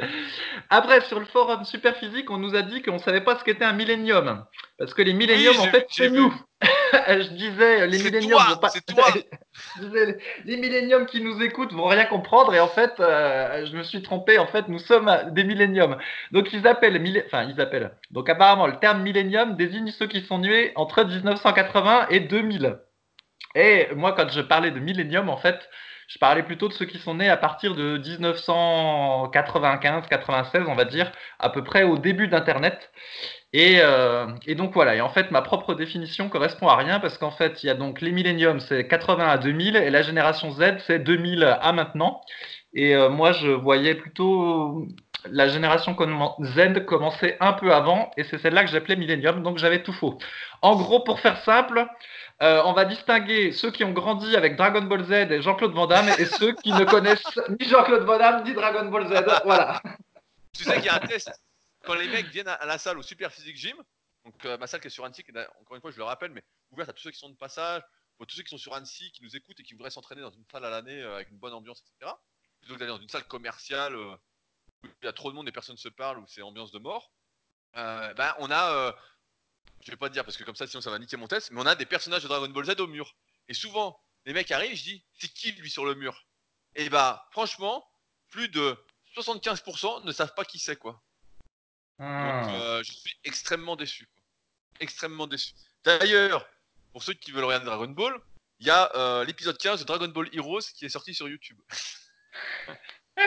Après, sur le forum Superphysique, on nous a dit qu'on savait pas ce qu'était un millénium. Parce que les milléniums, Oui, en fait, c'est nous. <laughs> je disais, les C'est milléniums vont pas... toi. <laughs> Disais, les milléniums qui nous écoutent vont rien comprendre et en fait, euh, je me suis trompé. En fait, nous sommes des milléniums. Donc ils appellent, millé- enfin ils appellent. Donc apparemment, le terme millénium désigne ceux qui sont nés entre 1980 et 2000. Et moi, quand je parlais de millénium, en fait, je parlais plutôt de ceux qui sont nés à partir de 1995-96, on va dire, à peu près au début d'Internet. Et, euh, et donc voilà, et en fait ma propre définition correspond à rien parce qu'en fait il y a donc les milléniums c'est 80 à 2000 et la génération Z c'est 2000 à maintenant. Et euh, moi je voyais plutôt la génération Z commencer un peu avant et c'est celle-là que j'appelais millénium donc j'avais tout faux. En gros pour faire simple, euh, on va distinguer ceux qui ont grandi avec Dragon Ball Z et Jean-Claude Van Damme et ceux qui ne connaissent ni Jean-Claude Van Damme ni Dragon Ball Z. Voilà. Tu sais qu'il y a un test quand les mecs viennent à, la salle au Super Physique Gym. Donc euh, ma salle qui est sur Annecy, qui encore une fois je le rappelle, mais ouverte à tous ceux qui sont de passage, pour tous ceux qui sont sur Annecy, qui nous écoutent et qui voudraient s'entraîner dans une salle à l'année euh, avec une bonne ambiance, etc. Plutôt que d'aller dans une salle commerciale euh, où il y a trop de monde et personne ne se parle, où c'est ambiance de mort. Ben, on a, je vais pas te dire parce que comme ça sinon ça va niquer mon test, mais on a des personnages de Dragon Ball Z au mur. Et souvent les mecs arrivent, je dis c'est qui lui sur le mur? Et bah franchement, plus de 75% ne savent pas qui c'est quoi. Donc Hmm. euh, je suis extrêmement déçu. quoi. Extrêmement déçu. D'ailleurs, pour ceux qui veulent regarder Dragon Ball, il y a euh, l'épisode 15 de Dragon Ball Heroes qui est sorti sur YouTube. <laughs>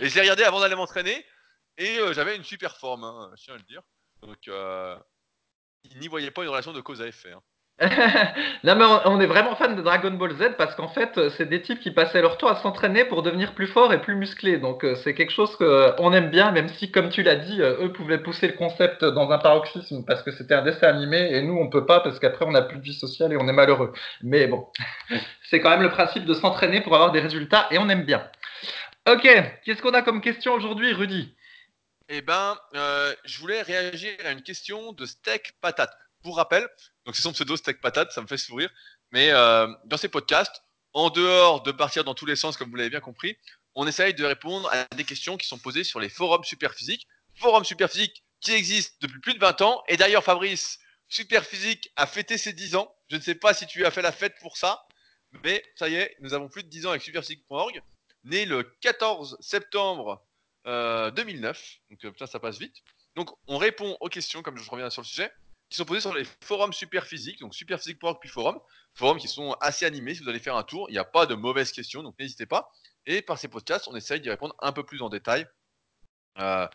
et je l'ai regardé avant d'aller m'entraîner et euh, j'avais une super forme, hein, je tiens à le dire. Donc il n'y voyait pas une relation de cause à effet. hein. <laughs> non mais on, on est vraiment fan de Dragon Ball Z parce qu'en fait euh, c'est des types qui passaient leur temps à s'entraîner pour devenir plus forts et plus musclés. Donc euh, c'est quelque chose qu'on aime bien même si comme tu l'as dit euh, eux pouvaient pousser le concept dans un paroxysme parce que c'était un dessin animé et nous on peut pas parce qu'après on n'a plus de vie sociale et on est malheureux. Mais bon <laughs> c'est quand même le principe de s'entraîner pour avoir des résultats et on aime bien. Ok qu'est-ce qu'on a comme question aujourd'hui Rudy? Eh ben, euh, je voulais réagir à une question de Steak Patate. Pour rappel, donc c'est son pseudo Steak Patate, ça me fait sourire. Mais euh, dans ces podcasts, en dehors de partir dans tous les sens, comme vous l'avez bien compris, on essaye de répondre à des questions qui sont posées sur les forums Superphysique. Forum Superphysique qui existe depuis plus de 20 ans. Et d'ailleurs, Fabrice, Superphysique a fêté ses 10 ans. Je ne sais pas si tu as fait la fête pour ça, mais ça y est, nous avons plus de 10 ans avec superphysique.org. Né le 14 septembre euh, 2009. Donc euh, putain, ça passe vite. Donc on répond aux questions, comme je reviens sur le sujet, qui sont posées sur les forums Superphysique, donc superphysique.org puis forum. Forums qui sont assez animés, si vous allez faire un tour, il n'y a pas de mauvaises questions, donc n'hésitez pas. Et par ces podcasts, on essaye d'y répondre un peu plus en détail euh,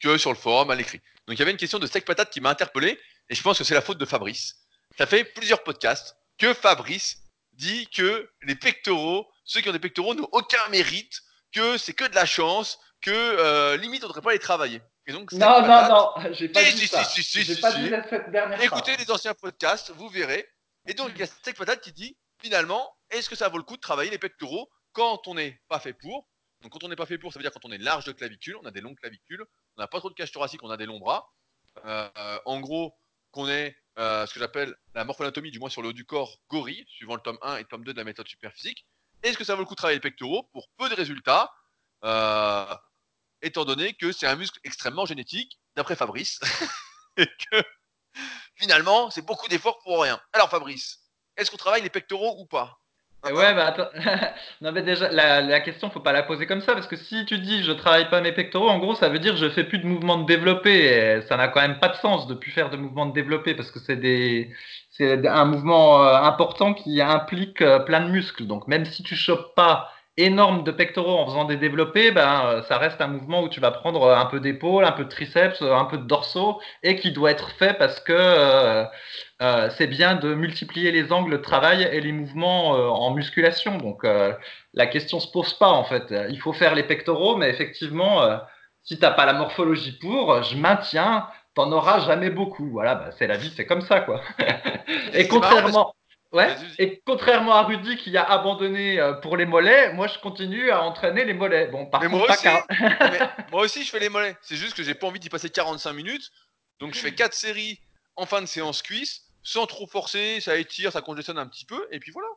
que sur le forum à l'écrit. Donc il y avait une question de Steak Patate qui m'a interpellé, et je pense que c'est la faute de Fabrice. Ça fait plusieurs podcasts que Fabrice dit que les pectoraux, ceux qui ont des pectoraux, n'ont aucun mérite, que c'est que de la chance, que euh, limite on ne devrait pas les travailler. Et donc, Steak non non non <laughs> j'ai pas dit si, ça si, si, j'ai si, pas si. dit cette dernière Écoutez les anciens podcasts, vous verrez. Et donc, il y a Steak Patate qui dit finalement, est-ce que ça vaut le coup de travailler les pectoraux quand on n'est pas fait pour? Donc, quand on n'est pas fait pour, ça veut dire quand on est large de clavicule, on a des longues clavicules, on n'a pas trop de cage thoracique, on a des longs bras. Euh, en gros, qu'on ait euh, ce que j'appelle la morphoanatomie, du moins sur le haut du corps, gorille, suivant le tome 1 et le tome 2 de la méthode superphysique. Est-ce que ça vaut le coup de travailler les pectoraux pour peu de résultats? Euh, étant donné que c'est un muscle extrêmement génétique, d'après Fabrice, <laughs> et que finalement, c'est beaucoup d'efforts pour rien. Alors Fabrice, est-ce qu'on travaille les pectoraux ou pas? Eh Ouais, bah attends. <laughs> non, mais déjà, la, la question, faut pas la poser comme ça, parce que si tu dis je travaille pas mes pectoraux, en gros, ça veut dire je fais plus de mouvements de développé. Et ça n'a quand même pas de sens de plus faire de mouvements de développé, parce que c'est des, c'est un mouvement euh, important qui implique euh, plein de muscles. Donc, même si tu chopes pas énorme de pectoraux en faisant des développés, ben, euh, ça reste un mouvement où tu vas prendre euh, un peu d'épaule, un peu de triceps, euh, un peu de dorsaux, et qui doit être fait parce que euh, euh, c'est bien de multiplier les angles de travail et les mouvements euh, en musculation. Donc euh, la question se pose pas en fait. Il faut faire les pectoraux, mais effectivement, euh, si t'as pas la morphologie pour, je maintiens, t'en auras jamais beaucoup. Voilà, bah, c'est la vie, c'est comme ça quoi. <laughs> et contrairement, Ouais. Et contrairement à Rudy qui a abandonné euh, pour les mollets, moi je continue à entraîner les mollets. Bon, par mais contre, moi aussi, <laughs> <laughs> moi aussi je fais les mollets. C'est juste que j'ai pas envie d'y passer 45 minutes. Donc je fais 4 séries en fin de séance cuisse, sans trop forcer, ça étire, ça congestionne un petit peu, et puis voilà.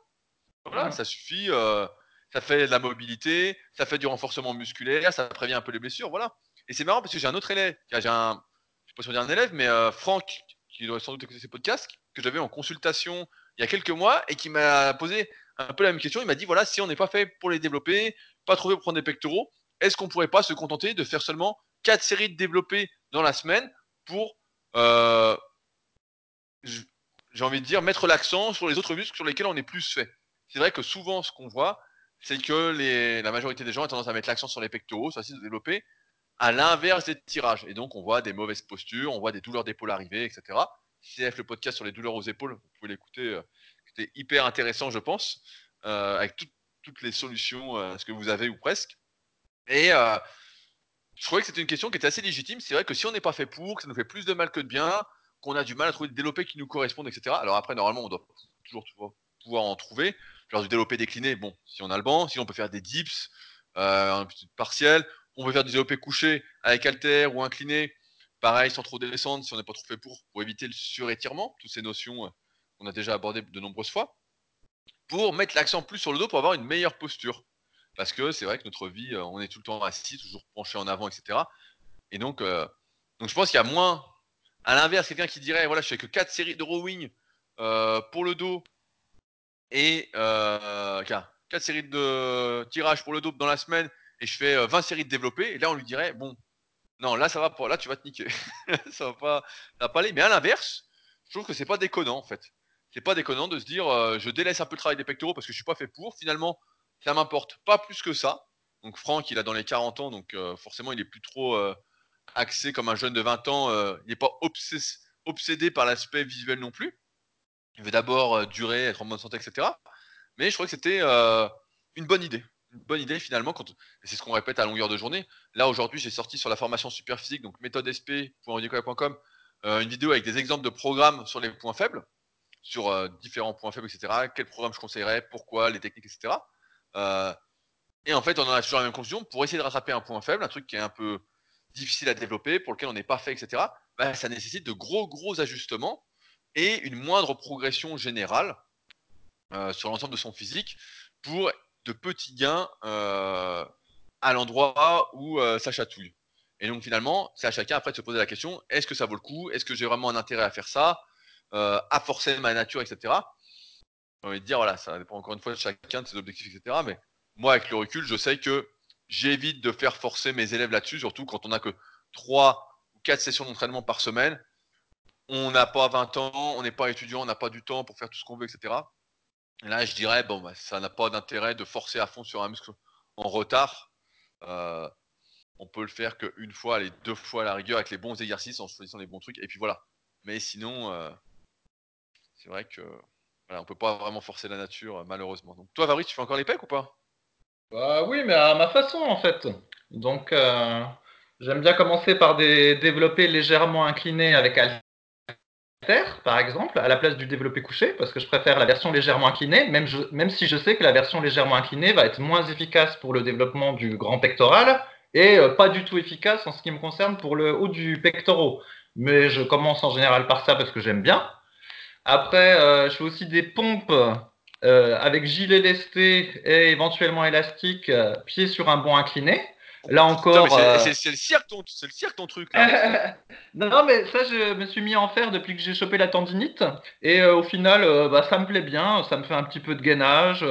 Voilà, ça suffit. Euh, ça fait de la mobilité, ça fait du renforcement musculaire, ça prévient un peu les blessures, voilà. Et c'est marrant parce que j'ai un autre élève, j'ai un, je sais pas si on dit un élève, mais euh, Franck, qui doit sans doute écouter ces podcasts, que j'avais en consultation il y a quelques mois et qui m'a posé un peu la même question. Il m'a dit voilà, si on n'est pas fait pour les développer, pas trouvé pour prendre des pectoraux, est-ce qu'on pourrait pas se contenter de faire seulement 4 séries de développés dans la semaine pour, euh, j'ai envie de dire, mettre l'accent sur les autres muscles sur lesquels on est plus fait? C'est vrai que souvent, ce qu'on voit, c'est que les, la majorité des gens ont tendance à mettre l'accent sur les pectoraux, sur la de développer, à l'inverse des tirages. Et donc, on voit des mauvaises postures, on voit des douleurs d'épaule arriver, etc. CF, le podcast sur les douleurs aux épaules, vous pouvez l'écouter, euh, c'était hyper intéressant, je pense, euh, avec toutes les solutions, euh, ce que vous avez ou presque. Et je trouvais que c'était une question qui était assez légitime. C'est vrai que si on n'est pas fait pour, que ça nous fait plus de mal que de bien, qu'on a du mal à trouver des développés qui nous correspondent, etc. Alors après, normalement, on doit toujours pouvoir en trouver. Genre du développé décliné, bon, si on a le banc, sinon on peut faire des dips, un petit partiel, on peut faire du développé couché avec alter ou incliné, pareil, sans trop descendre, si on n'est pas trop fait pour, pour éviter le surétirement, toutes ces notions euh, qu'on a déjà abordées de nombreuses fois, pour mettre l'accent plus sur le dos pour avoir une meilleure posture. Parce que c'est vrai que notre vie, euh, on est tout le temps assis, toujours penché en avant, etc. Et donc, euh, donc je pense qu'il y a moins, à l'inverse, quelqu'un qui dirait, voilà, je fais que 4 séries de rowing pour le dos et euh, 4 séries de tirage pour le dos dans la semaine et je fais 20 séries de développé, et là on lui dirait, bon, non, là ça va pas, là tu vas te niquer. <laughs> ça va pas, va pas aller. Mais à l'inverse, je trouve que c'est pas déconnant en fait. C'est pas déconnant de se dire, je délaisse un peu le travail des pectoraux parce que je suis pas fait pour. Finalement, ça m'importe pas plus que ça. Donc Franck, il a dans les 40 ans, donc forcément il est plus trop axé comme un jeune de 20 ans. il n'est pas obsédé par l'aspect visuel non plus. Il veut d'abord durer, être en bonne santé, etc. Mais je crois que c'était une bonne idée. Une bonne idée finalement, quand... c'est ce qu'on répète à longueur de journée. Là aujourd'hui, j'ai sorti sur la formation super physique, donc méthodesp.com, euh, une vidéo avec des exemples de programmes sur les points faibles, sur différents points faibles, etc. Quel programme je conseillerais, pourquoi, les techniques, etc. et en fait, on en a toujours la même conclusion. Pour essayer de rattraper un point faible, un truc qui est un peu difficile à développer, pour lequel on n'est pas fait, etc., bah, ça nécessite de gros, gros ajustements et une moindre progression générale euh, sur l'ensemble de son physique pour de petits gains euh, à l'endroit où euh, ça chatouille. Et donc finalement, c'est à chacun après de se poser la question est-ce que ça vaut le coup? Est-ce que j'ai vraiment un intérêt à faire ça? À forcer ma nature, etc. J'ai envie dire, voilà, ça dépend encore une fois de chacun, de ses objectifs, etc. Mais moi, avec le recul, je sais que j'évite de faire forcer mes élèves là-dessus, surtout quand on n'a que 3 ou 4 sessions d'entraînement par semaine on n'a pas 20 ans, on n'est pas étudiant, on n'a pas du temps pour faire tout ce qu'on veut, etc. là, je dirais, bon, bah, ça n'a pas d'intérêt de forcer à fond sur un muscle en retard. Euh, on peut le faire qu'une fois, allez, deux fois à la rigueur avec les bons exercices en choisissant les bons trucs. Et puis voilà. Mais sinon, euh, c'est vrai que voilà, on peut pas vraiment forcer la nature, malheureusement. Donc toi, Fabrice, tu fais encore les pecs ou pas? Bah oui, mais à ma façon en fait. Donc euh, j'aime bien commencer par des développer légèrement inclinés avec par exemple, à la place du développé couché, parce que je préfère la version légèrement inclinée, même, même si je sais que la version légèrement inclinée va être moins efficace pour le développement du grand pectoral et euh, pas du tout efficace en ce qui me concerne pour le haut du pectoral. Mais je commence en général par ça parce que j'aime bien. Après, euh, je fais aussi des pompes euh, avec gilet lesté et éventuellement élastique, pied sur un banc incliné. Là encore. Euh, c'est le cirque ton, c'est le cirque ton truc là. <laughs> non mais ça je me suis mis en faire depuis que j'ai chopé la tendinite et euh, au final euh, bah, ça me plaît bien, ça me fait un petit peu de gainage,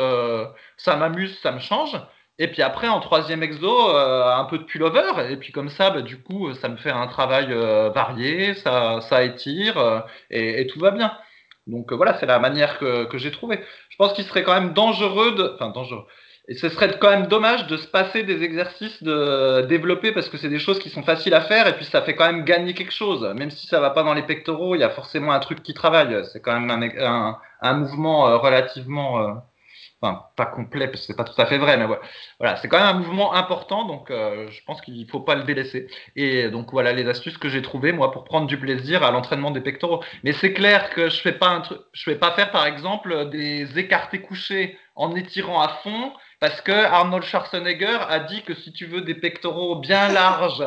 ça m'amuse, ça me change. Et puis après en troisième exo un peu de pullover et puis comme ça bah, du coup ça me fait un travail varié, ça, ça étire et, et, tout va bien. Donc voilà c'est la manière que, que j'ai trouvé. Je pense qu'il serait quand même dangereux de, enfin dangereux et ce serait quand même dommage de se passer des exercices de développer parce que c'est des choses qui sont faciles à faire et puis ça fait quand même gagner quelque chose. Même si ça va pas dans les pectoraux, il y a forcément un truc qui travaille. C'est quand même un, un, mouvement euh, relativement euh, enfin pas complet parce que c'est pas tout à fait vrai, mais voilà, c'est quand même un mouvement important, donc euh, je pense qu'il faut pas le délaisser. Et donc voilà les astuces que j'ai trouvées moi pour prendre du plaisir à l'entraînement des pectoraux. Mais c'est clair que je fais pas un truc, je vais pas faire par exemple des écartés couchés en étirant à fond parce que Arnold Schwarzenegger a dit que si tu veux des pectoraux bien <laughs> larges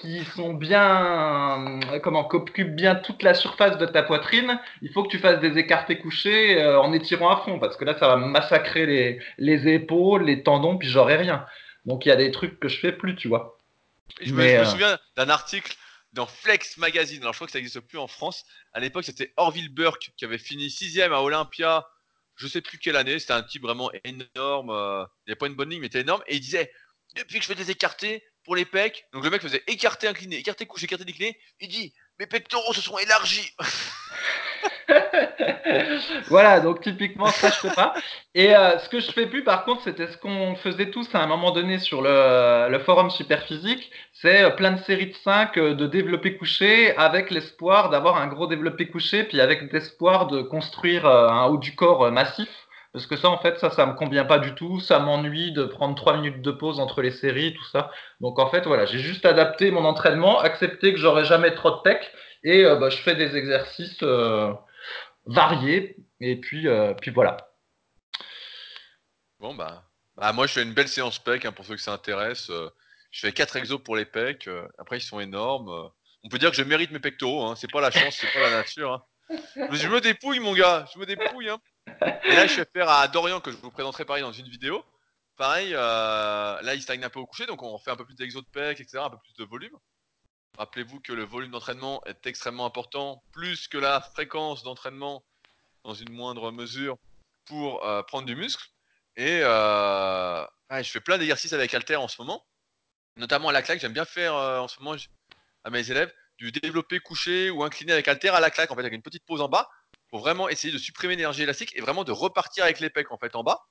qui sont bien, euh, comment, occupent bien toute la surface de ta poitrine, il faut que tu fasses des écartés couchés euh, en étirant à fond, parce que là, ça va massacrer les, les épaules, les tendons, puis j'aurai rien. Donc il y a des trucs que je fais plus, tu vois. Je, me, euh, souviens d'un article dans Flex Magazine, alors je crois que ça n'existe plus en France. À l'époque, c'était Orville Burke qui avait fini sixième à Olympia, je sais plus quelle année. C'était un type vraiment énorme. il n'y avait pas une bonne ligne, mais il était énorme. Et il disait Depuis que je fais des écartés, pour les pecs. Donc le mec faisait écarter, incliner, écarter, coucher, écarter, décliner. Il dit Mes pectoraux se sont élargis <laughs> voilà, donc typiquement ça je fais pas. Et euh, ce que je fais plus par contre, c'était ce qu'on faisait tous à un moment donné sur le, le forum Superphysique, c'est euh, plein de séries de 5 euh, de développé couché avec l'espoir d'avoir un gros développé couché, puis avec l'espoir de construire un haut du corps massif. Parce que ça, en fait, ça, ça me convient pas du tout. Ça m'ennuie de prendre trois minutes de pause entre les séries, tout ça. Donc, en fait, voilà, j'ai juste adapté mon entraînement, accepté que j'aurai jamais trop de tech, et euh, bah, je fais des exercices euh, variés. Et puis, euh, puis voilà. Bon, bah, bah, moi, je fais une belle séance pec hein, pour ceux que ça intéresse. je fais quatre exos pour les pecs. après, ils sont énormes. on peut dire que je mérite mes pectoraux. Hein. C'est pas la chance, c'est pas la nature. Hein. <laughs> Je me dépouille, mon gars. Je me dépouille. Hein. Et là, je vais faire à Dorian, que je vous présenterai pareil dans une vidéo. Pareil, euh, là, il stagne un peu au coucher, donc on fait un peu plus d'exo de pec, etc., un peu plus de volume. Rappelez-vous que le volume d'entraînement est extrêmement important, plus que la fréquence d'entraînement dans une moindre mesure pour euh, prendre du muscle. Et euh, je fais plein d'exercices avec Alter en ce moment, notamment à la claque. J'aime bien faire en ce moment à mes élèves du développé couché ou incliné avec Alter à la claque, en fait, avec une petite pause en bas pour vraiment essayer de supprimer l'énergie élastique et vraiment de repartir avec les pecs en fait en bas.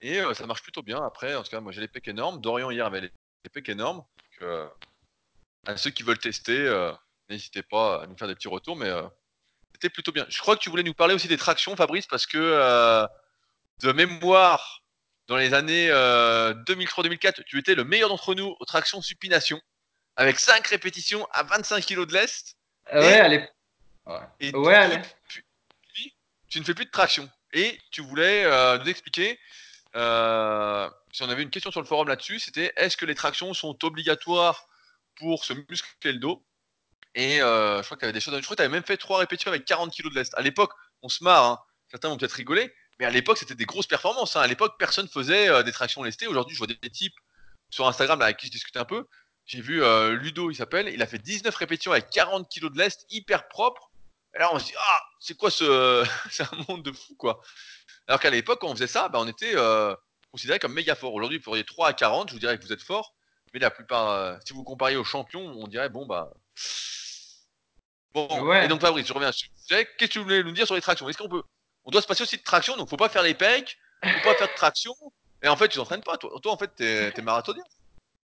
Et euh, ça marche plutôt bien. Après, en tout cas, moi j'ai les pecs énormes. Dorian hier avait les, pecs énormes. Euh, à ceux qui veulent tester, euh, n'hésitez pas à nous faire des petits retours, mais c'était plutôt bien. Je crois que tu voulais nous parler aussi des tractions, Fabrice, parce que de mémoire, dans les années 2003-2004, tu étais le meilleur d'entre nous aux tractions supination, avec 5 répétitions à 25 kg de lest. Ouais, allez. Ouais, ouais allez tu ne fais plus de traction. Et tu voulais euh, nous expliquer, euh, si on avait une question sur le forum là-dessus, c'était est-ce que les tractions sont obligatoires pour se muscler le dos? Et euh, je crois que tu avais des choses. Je crois que tu avais même fait trois répétitions avec 40 kg de lest. À l'époque, on se marre, hein. certains vont peut-être rigoler, mais à l'époque, c'était des grosses performances. Hein. À l'époque, personne faisait des tractions lestées. Aujourd'hui, je vois des, types sur Instagram avec qui je discutais un peu. J'ai vu Ludo, il s'appelle, il a fait 19 répétitions avec 40 kg de lest, hyper propre. Et là, on se dit, ah, c'est quoi ce. <laughs> c'est un monde de fou, quoi. Alors qu'à l'époque, quand on faisait ça, bah, on était euh, considéré comme méga fort. Aujourd'hui, vous pourriez 3 à 40, je vous dirais que vous êtes fort. Mais la plupart, euh, si vous compariez aux champions, on dirait, bon, bah. Bon, et donc Fabrice, je reviens sur Qu'est-ce que tu voulais nous dire sur les tractions? Est-ce qu'on peut. On doit se passer aussi de traction, donc faut pas faire les pecs, faut pas faire de traction. Et en fait, tu t'entraînes pas. Toi, toi en fait, t'es es marathonien.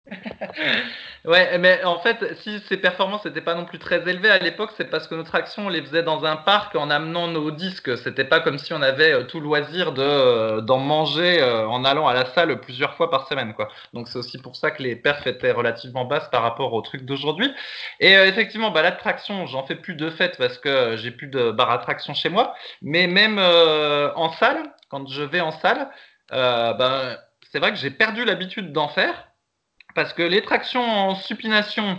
<laughs> ouais, mais en fait, si ces performances n'étaient pas non plus très élevées à l'époque, c'est parce que notre action, on les faisait dans un parc en amenant nos disques. C'était pas comme si on avait euh, tout loisir de euh, d'en manger euh, en allant à la salle plusieurs fois par semaine, quoi. Donc c'est aussi pour ça que les perfs étaient relativement basses par rapport aux trucs d'aujourd'hui. Et effectivement, bah, la traction, j'en fais plus de fait parce que j'ai plus de barre à traction chez moi. Mais même en salle, quand je vais en salle, ben, c'est vrai que j'ai perdu l'habitude d'en faire parce que les tractions en supination,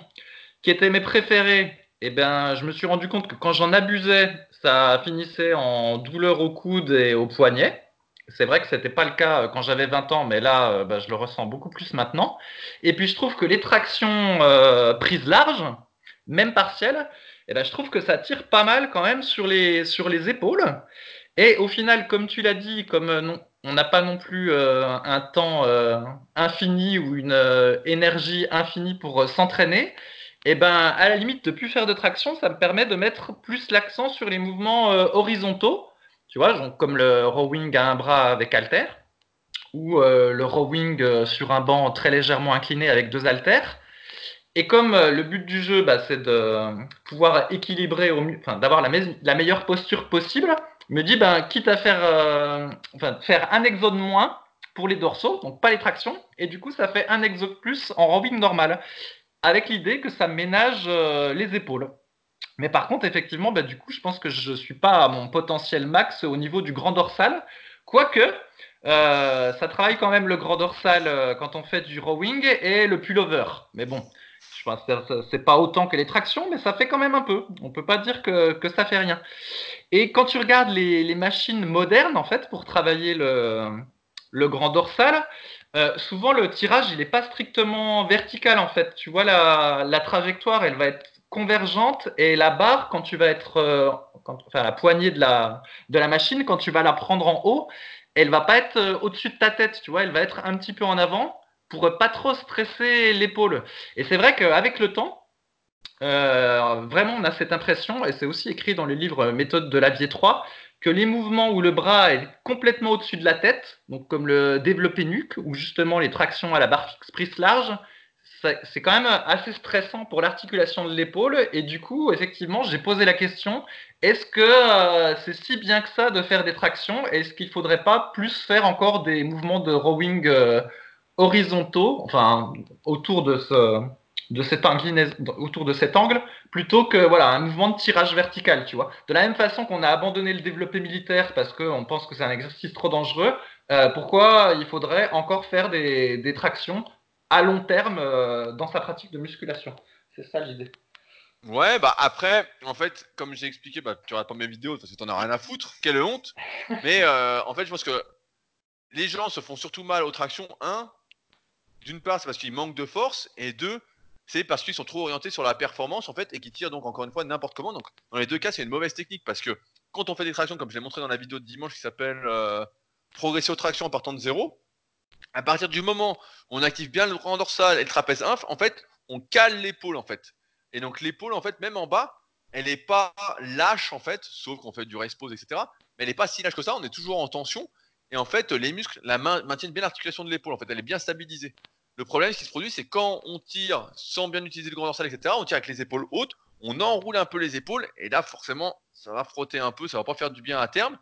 qui étaient mes préférées, eh ben, je me suis rendu compte que quand j'en abusais, ça finissait en douleur au coude et au poignet. C'est vrai que ce n'était pas le cas euh, quand j'avais 20 ans, mais là, euh, bah, je le ressens beaucoup plus maintenant. Et puis, je trouve que les tractions euh, prises larges, même partielles, eh ben, je trouve que ça tire pas mal quand même sur les, sur les épaules. Et au final, comme tu l'as dit, comme non, on n'a pas non plus euh, un temps euh, infini ou une euh, énergie infinie pour s'entraîner, et eh ben à la limite de plus faire de traction, ça me permet de mettre plus l'accent sur les mouvements horizontaux, tu vois, comme le rowing à un bras avec halter ou le rowing sur un banc très légèrement incliné avec deux haltères. Et comme le but du jeu, bah, c'est de pouvoir équilibrer, enfin, d'avoir la, meilleure posture possible, me dit, ben, quitte à faire, euh, faire un exo de moins pour les dorsaux, donc pas les tractions, et du coup, ça fait un exo de plus en rowing normal, avec l'idée que ça ménage euh, les épaules. Mais par contre, effectivement, bah, du coup, je pense que je ne suis pas à mon potentiel max au niveau du grand dorsal, quoique euh, ça travaille quand même le grand dorsal quand on fait du rowing et le pullover. Mais bon, c'est pas autant que les tractions, mais ça fait quand même un peu. On peut pas dire que, ça fait rien. Et quand tu regardes les, machines modernes, en fait, pour travailler le, grand dorsal, euh, souvent le tirage, il n'est pas strictement vertical, en fait. Tu vois, la, trajectoire, elle va être convergente et la barre, quand tu vas être, euh, enfin la poignée de la, de la machine, quand tu vas la prendre en haut, elle va pas être euh, au-dessus de ta tête, tu vois, elle va être un petit peu en avant pour pas trop stresser l'épaule. Et c'est vrai qu'avec le temps, euh, vraiment on a cette impression, et c'est aussi écrit dans le livre Méthode de l'avier 3, que les mouvements où le bras est complètement au-dessus de la tête, donc comme le développé nuque, ou justement les tractions à la barre fixe prise large, c'est quand même assez stressant pour l'articulation de l'épaule. Et du coup, effectivement, j'ai posé la question est-ce que euh, c'est si bien que ça de faire des tractions? Est-ce qu'il ne faudrait pas plus faire encore des mouvements de rowing euh, horizontaux, enfin, autour de, ce, de cet autour de cet angle, plutôt que voilà, un mouvement de tirage vertical, tu vois De la même façon qu'on a abandonné le développé militaire parce qu'on pense que c'est un exercice trop dangereux, euh, pourquoi il faudrait encore faire des, des tractions à long terme euh, dans sa pratique de musculation? C'est ça l'idée. Ouais, bah après, en fait, comme j'ai expliqué, bah, tu regardes pas mes vidéos parce que t'en as rien à foutre, quelle honte. <laughs> Mais euh, en fait, je pense que les gens se font surtout mal aux tractions. Un, d'une part, c'est parce qu'ils manquent de force, et deux, c'est parce qu'ils sont trop orientés sur la performance en fait et qu'ils tirent donc encore une fois n'importe comment. Donc dans les deux cas, c'est une mauvaise technique parce que quand on fait des tractions, comme je l'ai montré dans la vidéo de dimanche qui s'appelle euh, Progresser aux tractions en partant de zéro, à partir du moment où on active bien le grand dorsal et le trapèze inf, en fait, on cale l'épaule en fait. Et donc l'épaule, en fait, même en bas, elle n'est pas lâche en fait, sauf qu'on fait du race pose, etc. Mais elle n'est pas si lâche que ça, on est toujours en tension. Et en fait, les muscles la main, maintiennent bien l'articulation de l'épaule, en fait, elle est bien stabilisée. Le problème, ce qui se produit, c'est quand on tire sans bien utiliser le grand dorsal, etc., on tire avec les épaules hautes, on enroule un peu les épaules, et là, forcément, ça va frotter un peu, ça va pas faire du bien à terme.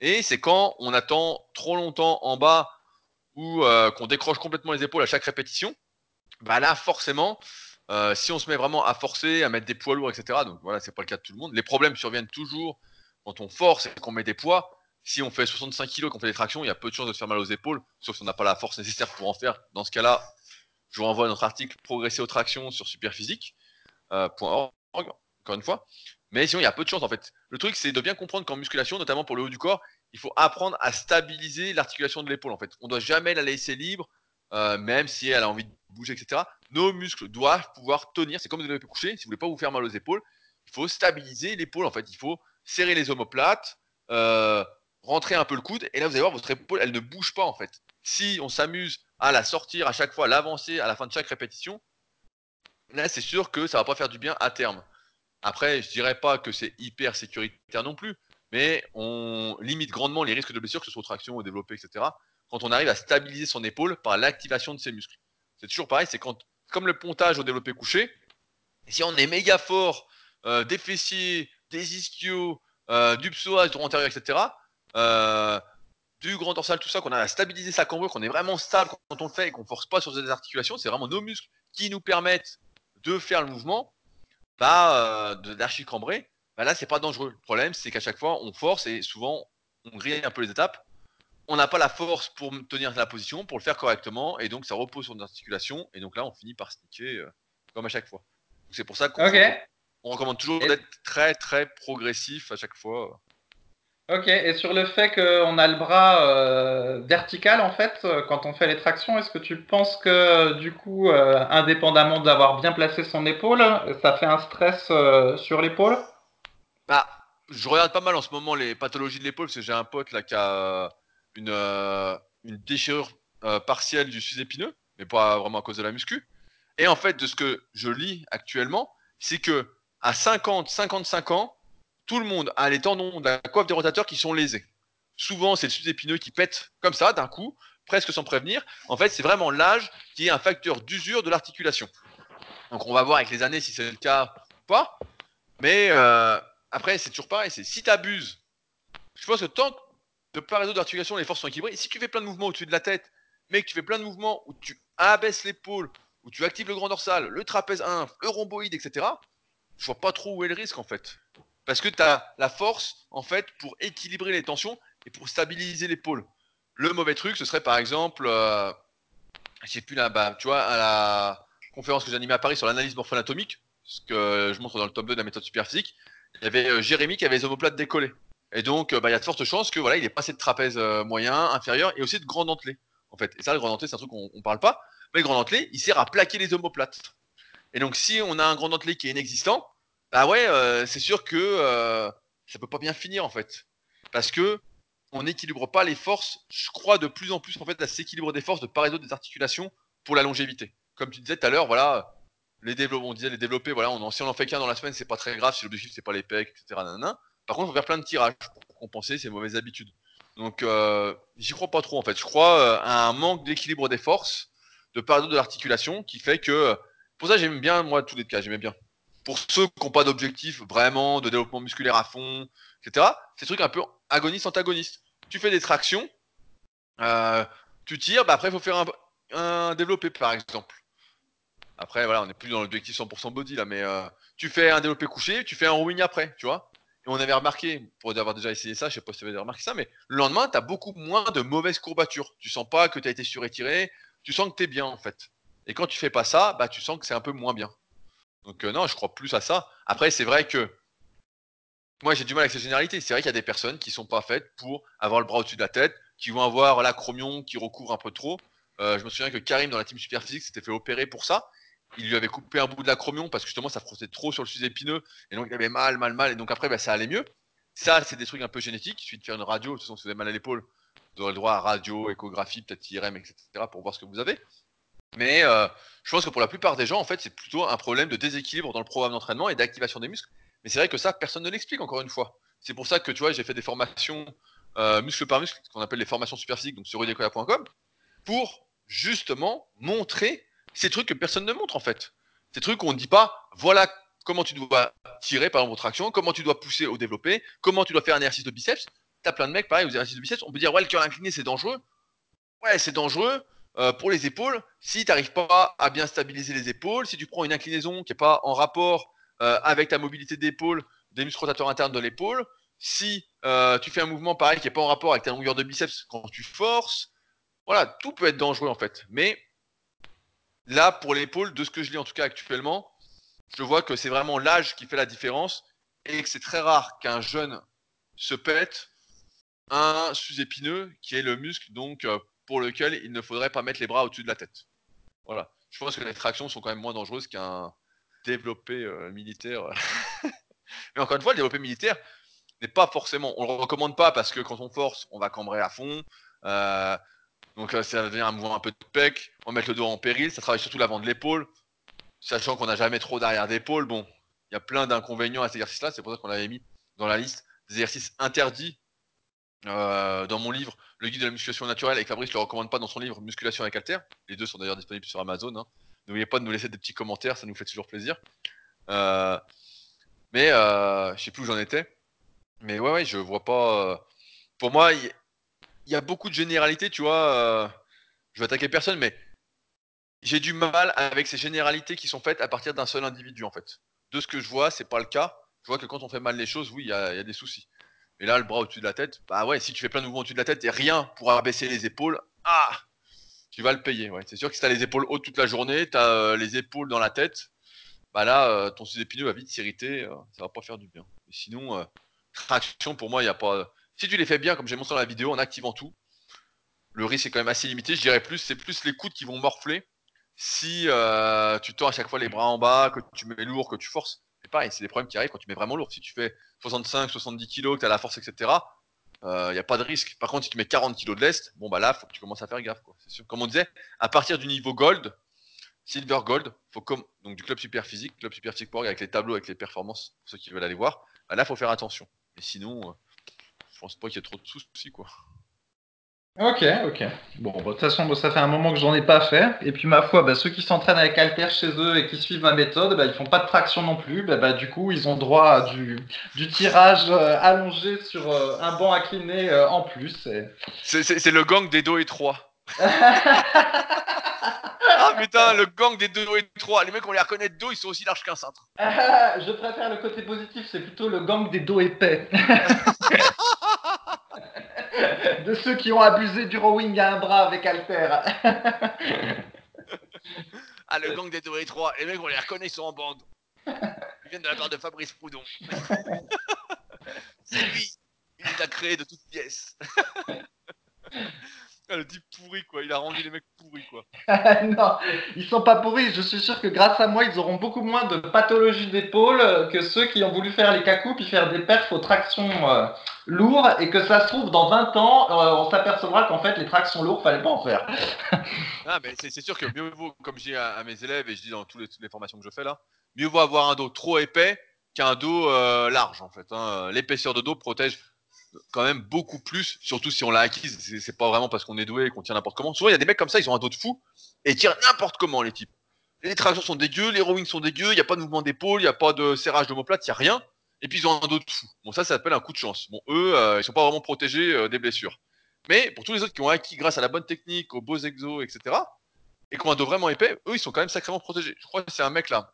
Et c'est quand on attend trop longtemps en bas ou euh, qu'on décroche complètement les épaules à chaque répétition, bah là forcément, euh, si on se met vraiment à forcer, à mettre des poids lourds, etc. Donc voilà, c'est pas le cas de tout le monde. Les problèmes surviennent toujours quand on force et qu'on met des poids. Si on fait 65 kg, qu'on fait des tractions, il y a peu de chances de se faire mal aux épaules, sauf si on n'a pas la force nécessaire pour en faire. Dans ce cas-là, je vous renvoie à notre article Progresser aux tractions sur superphysique.org, euh, encore une fois. Mais sinon, il y a peu de chances en fait. Le truc, c'est de bien comprendre qu'en musculation, notamment pour le haut du corps, il faut apprendre à stabiliser l'articulation de l'épaule en fait. On doit jamais la laisser libre, euh, même si elle a envie de bouger, etc. Nos muscles doivent pouvoir tenir. C'est comme des développés couchés. Si vous voulez pas vous faire mal aux épaules, il faut stabiliser l'épaule en fait. Il faut serrer les omoplates, euh, rentrer un peu le coude, et là vous allez voir votre épaule, elle ne bouge pas en fait. Si on s'amuse à la sortir à chaque fois, l'avancer à la fin de chaque répétition, là c'est sûr que ça va pas faire du bien à terme. Après, je dirais pas que c'est hyper sécuritaire non plus, mais on limite grandement les risques de blessure, que ce soit traction ou développé, etc., quand on arrive à stabiliser son épaule par l'activation de ses muscles. C'est toujours pareil, c'est quand, comme le pontage au développé couché, si on est méga fort euh, des fessiers, des ischios, euh, du psoas, du antérieur, etc., euh, du grand dorsal, tout ça, qu'on a à stabiliser sa cambrure, qu'on est vraiment stable quand on le fait et qu'on force pas sur des articulations, c'est vraiment nos muscles qui nous permettent de faire le mouvement, bah, d'archicambrer bah là, c'est pas dangereux. Le problème, c'est qu'à chaque fois, on force et souvent, on grille un peu les étapes. On n'a pas la force pour tenir la position, pour le faire correctement, et donc ça repose sur nos articulations, et donc là, on finit par sneaker euh, comme à chaque fois. C'est pour ça qu'on recommande toujours d'être très très progressif à chaque fois. Ok, et sur le fait qu'on a le bras euh, vertical en fait, euh, quand on fait les tractions, est-ce que tu penses que du coup, indépendamment d'avoir bien placé son épaule, ça fait un stress sur l'épaule? Bah, je regarde pas mal en ce moment les pathologies de l'épaule parce que j'ai un pote là qui a euh, une, euh, déchirure euh, partielle du sus-épineux, mais pas vraiment à cause de la muscu. Et en fait, de ce que je lis actuellement, c'est que à 50, 55 ans, tout le monde a les tendons de la coiffe des rotateurs qui sont lésés. Souvent, c'est le sus-épineux qui pète comme ça, d'un coup, presque sans prévenir. En fait, c'est vraiment l'âge qui est un facteur d'usure de l'articulation. Donc, on va voir avec les années si c'est le cas ou pas. Mais après, c'est toujours pareil. C'est si tu abuses je pense que tant de part et d'autre d'articulation, les forces sont équilibrées. Si tu fais plein de mouvements au-dessus de la tête, mais que tu fais plein de mouvements où tu abaisses l'épaule, où tu actives le grand dorsal, le trapèze 1, le rhomboïde, etc., je vois pas trop où est le risque en fait. Parce que tu as la force en fait pour équilibrer les tensions et pour stabiliser l'épaule. Le mauvais truc, ce serait par exemple, euh, je sais plus là, bas tu vois, à la conférence que j'animais à Paris sur l'analyse morpho-anatomique, ce que je montre dans le top 2 de la méthode superphysique, il y avait euh, Jérémy qui avait les omoplates décollées. Et donc, euh, bah, il y a de fortes chances que voilà, il ait passé de trapèze euh, moyen, inférieur et aussi de grand dentelé. En fait, et ça, le grand dentelé, c'est un truc qu'on ne parle pas. Mais le grand dentelé, il sert à plaquer les omoplates. Et donc, si on a un grand dentelé qui est inexistant, bah ouais, euh, c'est sûr que euh, ça peut pas bien finir en fait, parce que on n'équilibre pas les forces. Je crois de plus en plus en fait à s'équilibre des forces de part et d'autre des articulations pour la longévité. Comme tu disais tout à l'heure, voilà, les on disait les développés, voilà, on si on en fait qu'un dans la semaine, c'est pas très grave si l'objectif c'est pas les pecs, etc. Par contre, il faut faire plein de tirages pour compenser ces mauvaises habitudes. Donc, euh, j'y crois pas trop en fait. Je crois euh, à un manque d'équilibre des forces de part et d'autre de l'articulation qui fait que. Pour ça, j'aime bien, moi, tous les cas, j'aimais bien. Pour ceux qui n'ont pas d'objectif vraiment de développement musculaire à fond, etc., c'est trucs un peu agoniste-antagoniste. Tu fais des tractions, euh, tu tires, bah après, il faut faire un, développé, par exemple. Après, voilà, on n'est plus dans l'objectif 100% body là, mais euh, tu fais un développé couché, tu fais un rowing après, tu vois. Et on avait remarqué, pour avoir déjà essayé ça, je sais pas si tu avais remarqué ça, mais le lendemain, tu as beaucoup moins de mauvaises courbatures. Tu sens pas que tu as été surétiré, tu sens que tu es bien en fait. Et quand tu fais pas ça, bah tu sens que c'est un peu moins bien. Donc euh, non, je crois plus à ça. Après, c'est vrai que moi j'ai du mal avec ces généralités. C'est vrai qu'il y a des personnes qui sont pas faites pour avoir le bras au-dessus de la tête, qui vont avoir l'acromion qui recouvre un peu trop. Euh, je me souviens que Karim dans la team Superphysique s'était fait opérer pour ça. Il lui avait coupé un bout de l'acromion parce que justement ça frottait trop sur le sujet épineux et donc il avait mal, mal, mal et donc après bah, ça allait mieux. Ça, c'est des trucs un peu génétiques. Il suffit de faire une radio. De toute façon, si vous avez mal à l'épaule, vous aurez le droit à radio, échographie, peut-être IRM, etc. pour voir ce que vous avez. Mais euh, je pense que pour la plupart des gens, en fait, c'est plutôt un problème de déséquilibre dans le programme d'entraînement et d'activation des muscles. Mais c'est vrai que ça, personne ne l'explique, encore une fois. C'est pour ça que, tu vois, j'ai fait des formations euh, muscle par muscle, ce qu'on appelle les formations superphysiques, donc sur rudecoya.com, pour justement montrer ces trucs que personne ne montre, en fait. Ces trucs où on ne dit pas, voilà comment tu dois tirer, par exemple, votre action, comment tu dois pousser au développé, comment tu dois faire un exercice de biceps. T'as plein de mecs, pareil, aux exercices de biceps, on peut dire, ouais, le cœur incliné, c'est dangereux. Ouais, c'est dangereux. Euh, pour les épaules, si tu n'arrives pas à bien stabiliser les épaules, si tu prends une inclinaison qui n'est pas en rapport euh, avec ta mobilité d'épaule, des muscles rotateurs internes de l'épaule, si euh, tu fais un mouvement pareil qui n'est pas en rapport avec ta longueur de biceps quand tu forces, voilà, tout peut être dangereux en fait. Mais là, pour l'épaule, de ce que je lis en tout cas actuellement, je vois que c'est vraiment l'âge qui fait la différence et que c'est très rare qu'un jeune se pète un sous-épineux qui est le muscle donc pour lequel il ne faudrait pas mettre les bras au-dessus de la tête. Voilà. Je pense que les tractions sont quand même moins dangereuses qu'un développé euh, militaire. <laughs> Mais encore une fois, le développé militaire n'est pas forcément. On le recommande pas parce que quand on force, on va cambrer à fond. Euh, donc euh, ça devient un mouvement un peu de pec. On va mettre le dos en péril. Ça travaille surtout l'avant de l'épaule. Sachant qu'on n'a jamais trop d'arrière d'épaule. Bon, il y a plein d'inconvénients à cet exercice-là. C'est pour ça qu'on l'avait mis dans la liste des exercices interdits euh, dans mon livre, le guide de la musculation naturelle, et Fabrice ne le recommande pas dans son livre Musculation avec Alter. Les deux sont d'ailleurs disponibles sur Amazon. Hein. N'oubliez pas de nous laisser des petits commentaires, ça nous fait toujours plaisir. Euh, mais euh, je sais plus où j'en étais. Mais ouais, ouais, je vois pas. Euh, pour moi, il y, a beaucoup de généralités, tu vois. Je vais attaquer personne, mais j'ai du mal avec ces généralités qui sont faites à partir d'un seul individu, en fait. De ce que je vois, c'est pas le cas. Je vois que quand on fait mal les choses, oui, il y a des soucis. Et là, le bras au-dessus de la tête, bah ouais, si tu fais plein de mouvements au-dessus de la tête et rien pour abaisser les épaules, ah, tu vas le payer. C'est sûr que si tu as les épaules hautes toute la journée, tu as euh, les épaules dans la tête, bah là, euh, ton sous-épineux va vite s'irriter, euh, ça va pas faire du bien. Sinon, euh, traction, pour moi, il n'y a pas. Si tu les fais bien, comme j'ai montré dans la vidéo, en activant tout, le risque est quand même assez limité. Je dirais plus, c'est plus les coudes qui vont morfler si tu tends à chaque fois les bras en bas, que tu mets lourd, que tu forces. C'est des problèmes qui arrivent quand tu mets vraiment lourd. Si tu fais 65, 70 kg, que tu as la force, etc., il n'y a pas de risque. Par contre, si tu mets 40 kg de lest, bon bah là, faut que tu commences à faire gaffe. Comme on disait, à partir du niveau gold, silver gold, faut comme donc du club super physique, club super physique avec les tableaux, avec les performances, pour ceux qui veulent aller voir, bah là, faut faire attention. Et sinon, euh, je pense pas qu'il y ait trop de soucis, quoi. Ok, ok. Bon, bah, de toute façon, ça fait un moment que j'en ai pas fait. Et puis, ma foi, bah, ceux qui s'entraînent avec Alter chez eux et qui suivent ma méthode, bah, ils font pas de traction non plus. Bah, bah, du coup, ils ont droit à du, du tirage euh, allongé sur euh, un banc incliné euh, en plus. Et... C'est- le gang des dos étroits. <laughs> Ah putain, le gang des dos étroits. Les mecs, on les reconnaît de dos, ils sont aussi larges qu'un cintre. Ah, <laughs> je préfère le côté positif, c'est plutôt le gang des dos épais. <laughs> de ceux qui ont abusé du rowing à un bras avec Alter. Ah, le gang des dos étroits. Les mecs, on les reconnaît, ils sont en bande. Ils viennent de la part de Fabrice Proudhon. <laughs> C'est lui. Il les a créés de toutes pièces. Le type pourri, quoi. Il a rendu les mecs pourris, quoi. <laughs> non, ils sont pas pourris. Je suis sûr que grâce à moi, ils auront beaucoup moins de pathologies d'épaule que ceux qui ont voulu faire les cacous puis faire des perfs aux tractions euh, lourdes et que ça se trouve dans 20 ans, euh, on s'apercevra qu'en fait les tractions lourdes, fallait pas en faire. <laughs> Ah, mais c'est c'est sûr que mieux vaut, comme je dis à, à mes élèves et je dis dans tous les- toutes les formations que je fais là, mieux vaut avoir un dos trop épais qu'un dos euh, large, en fait. hein. L'épaisseur de dos protège quand même beaucoup plus, surtout si on l'a acquise. C'est- pas vraiment parce qu'on est doué qu'on tire n'importe comment. Souvent, il y a des mecs comme ça, ils ont un dos de fou et ils tirent n'importe comment, les types. Les tractions sont dégueux, les rowings sont dégueux, il n'y a pas de mouvement d'épaule, il n'y a pas de serrage d'omoplate, il n'y a rien. Et puis ils ont un dos de fou. Bon, ça, ça s'appelle un coup de chance. Bon, eux, euh, ils sont pas vraiment protégés euh, des blessures. Mais pour tous les autres qui ont acquis grâce à la bonne technique, aux beaux exos, etc., et qui ont un dos vraiment épais, eux, ils sont quand même sacrément protégés. Je crois que c'est un mec là.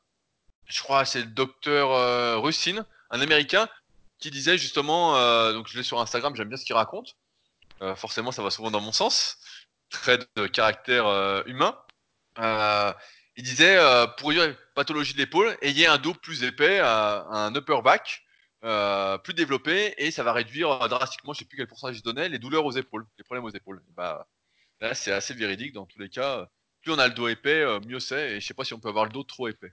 Je crois que c'est le docteur euh, Russin, un américain, qui disait justement, euh, donc je l'ai sur Instagram, j'aime bien ce qu'il raconte. Euh, forcément, ça va souvent dans mon sens. Trait de caractère euh, humain. Euh, il disait, pour une pathologie de l'épaule, ayez un dos plus épais, un upper back plus développé, et ça va réduire drastiquement, je sais plus quel pourcentage il donnait, les douleurs aux épaules, les problèmes aux épaules. Bah, là, c'est assez véridique dans tous les cas. Plus on a le dos épais, mieux c'est, et je sais pas si on peut avoir le dos trop épais.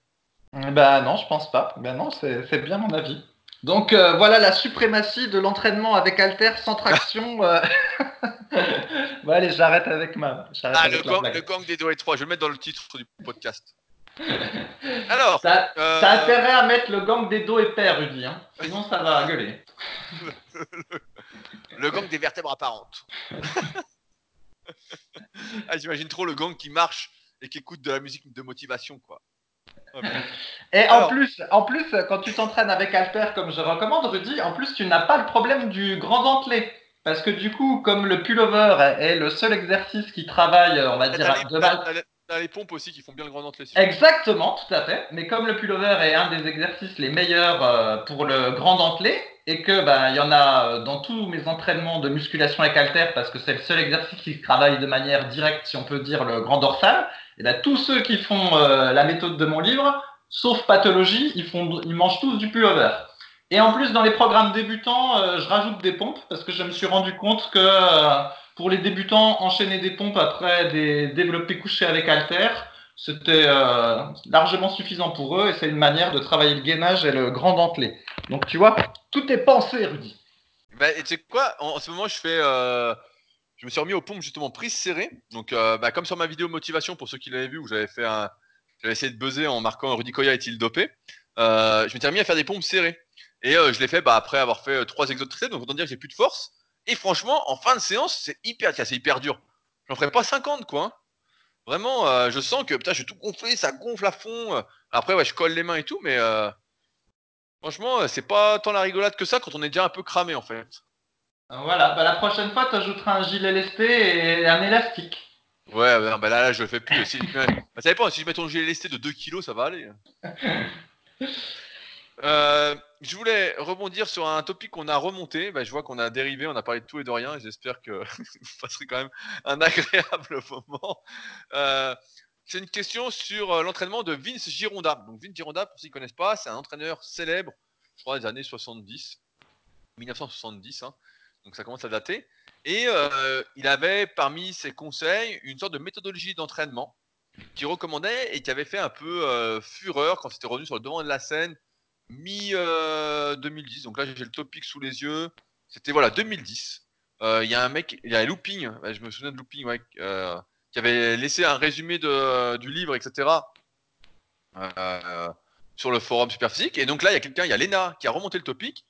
Ben non, je pense pas. Ben non, c'est bien mon avis. Donc euh, voilà la suprématie de l'entraînement avec Alter sans traction. euh. <laughs> bon allez, j'arrête avec ma, j'arrête Ah, le avec gang, blague. le gang des dos étroits, je vais le mettre dans le titre du podcast. <laughs> Alors, T'as euh, intérêt à mettre le gang des dos épais, Rudy. Hein. Sinon, ça va gueuler. <laughs> le gang des vertèbres apparentes. ah, j'imagine trop le gang qui marche et qui écoute de la musique de motivation, quoi. Et en plus, en plus, quand tu t'entraînes avec Alter, comme je recommande, Rudy, en plus, tu n'as pas le problème du grand dentelé. Parce que du coup, comme le pullover est le seul exercice qui travaille, on va T'as dire, les, de base. t'as les- pompes aussi qui font bien le grand dentelé. Exactement, tout à fait. Mais comme le pullover est un des exercices les meilleurs euh, pour le grand dentelé, et que ben il y en a euh, dans tous mes entraînements de musculation avec haltère parce que c'est le seul exercice qui travaille de manière directe, si on peut dire, le grand dorsal. Et ben tous ceux qui font euh, la méthode de mon livre, sauf pathologie, ils font, ils mangent tous du pullover. Et en plus, dans les programmes débutants, euh, je rajoute des pompes parce que je me suis rendu compte que euh, pour les débutants, enchaîner des pompes après des développés couchés avec haltère, c'était euh, largement suffisant pour eux et c'est une manière de travailler le gainage et le grand dentelé. Donc tu vois, tout est pensé, Rudy. Bah, et tu sais quoi? En, ce moment, je fais. Je me suis remis aux pompes justement prise serrée. Donc, euh, bah, comme sur ma vidéo motivation, pour ceux qui l'avaient vu, où j'avais fait un. J'avais essayé de buzzer en marquant Rudy Koya est-il dopé. Euh, je m'étais remis à faire des pompes serrées. Et euh, je l'ai fait bah, après avoir fait euh, trois exos de triceps. Donc, autant dire que j'ai plus de force. Et franchement, en fin de séance, c'est hyper, c'est hyper dur. J'en ferai pas 50, quoi. hein. Vraiment, je sens que putain, je suis tout gonflé, ça gonfle à fond. Après, ouais, je colle les mains et tout, mais franchement, c'est pas tant la rigolade que ça quand on est déjà un peu cramé en fait. Voilà, bah, la prochaine fois, tu ajouteras un gilet lesté et un élastique. Ouais, non, bah là, là, je le fais plus. Si. Bah, ça dépend, si je mets ton gilet lesté de 2 kilos, ça va aller. <laughs> Euh, je voulais rebondir sur un topic qu'on a remonté. Bah, je vois qu'on a dérivé, on a parlé de tout et de rien. et J'espère que <laughs> vous passerez quand même un agréable <laughs> moment. Euh, c'est une question sur euh, l'entraînement de Vince Gironda. Donc Vince Gironda, pour ceux qui ne connaissent pas, c'est un entraîneur célèbre, je crois, des années 70, 1970. hein. Donc ça commence à dater. Et euh, il avait parmi ses conseils une sorte de méthodologie d'entraînement qu'il recommandait et qui avait fait un peu euh, fureur quand c'était revenu sur le devant de la scène mi-2010. Donc là, j'ai le topic sous les yeux. C'était voilà 2010. Euh, Il y a un mec, il y a Looping, je me souviens de Looping, euh, qui avait laissé un résumé du livre, etc. euh, sur le forum Superphysique. Et donc là, il y a quelqu'un, il y a Lena qui a remonté le topic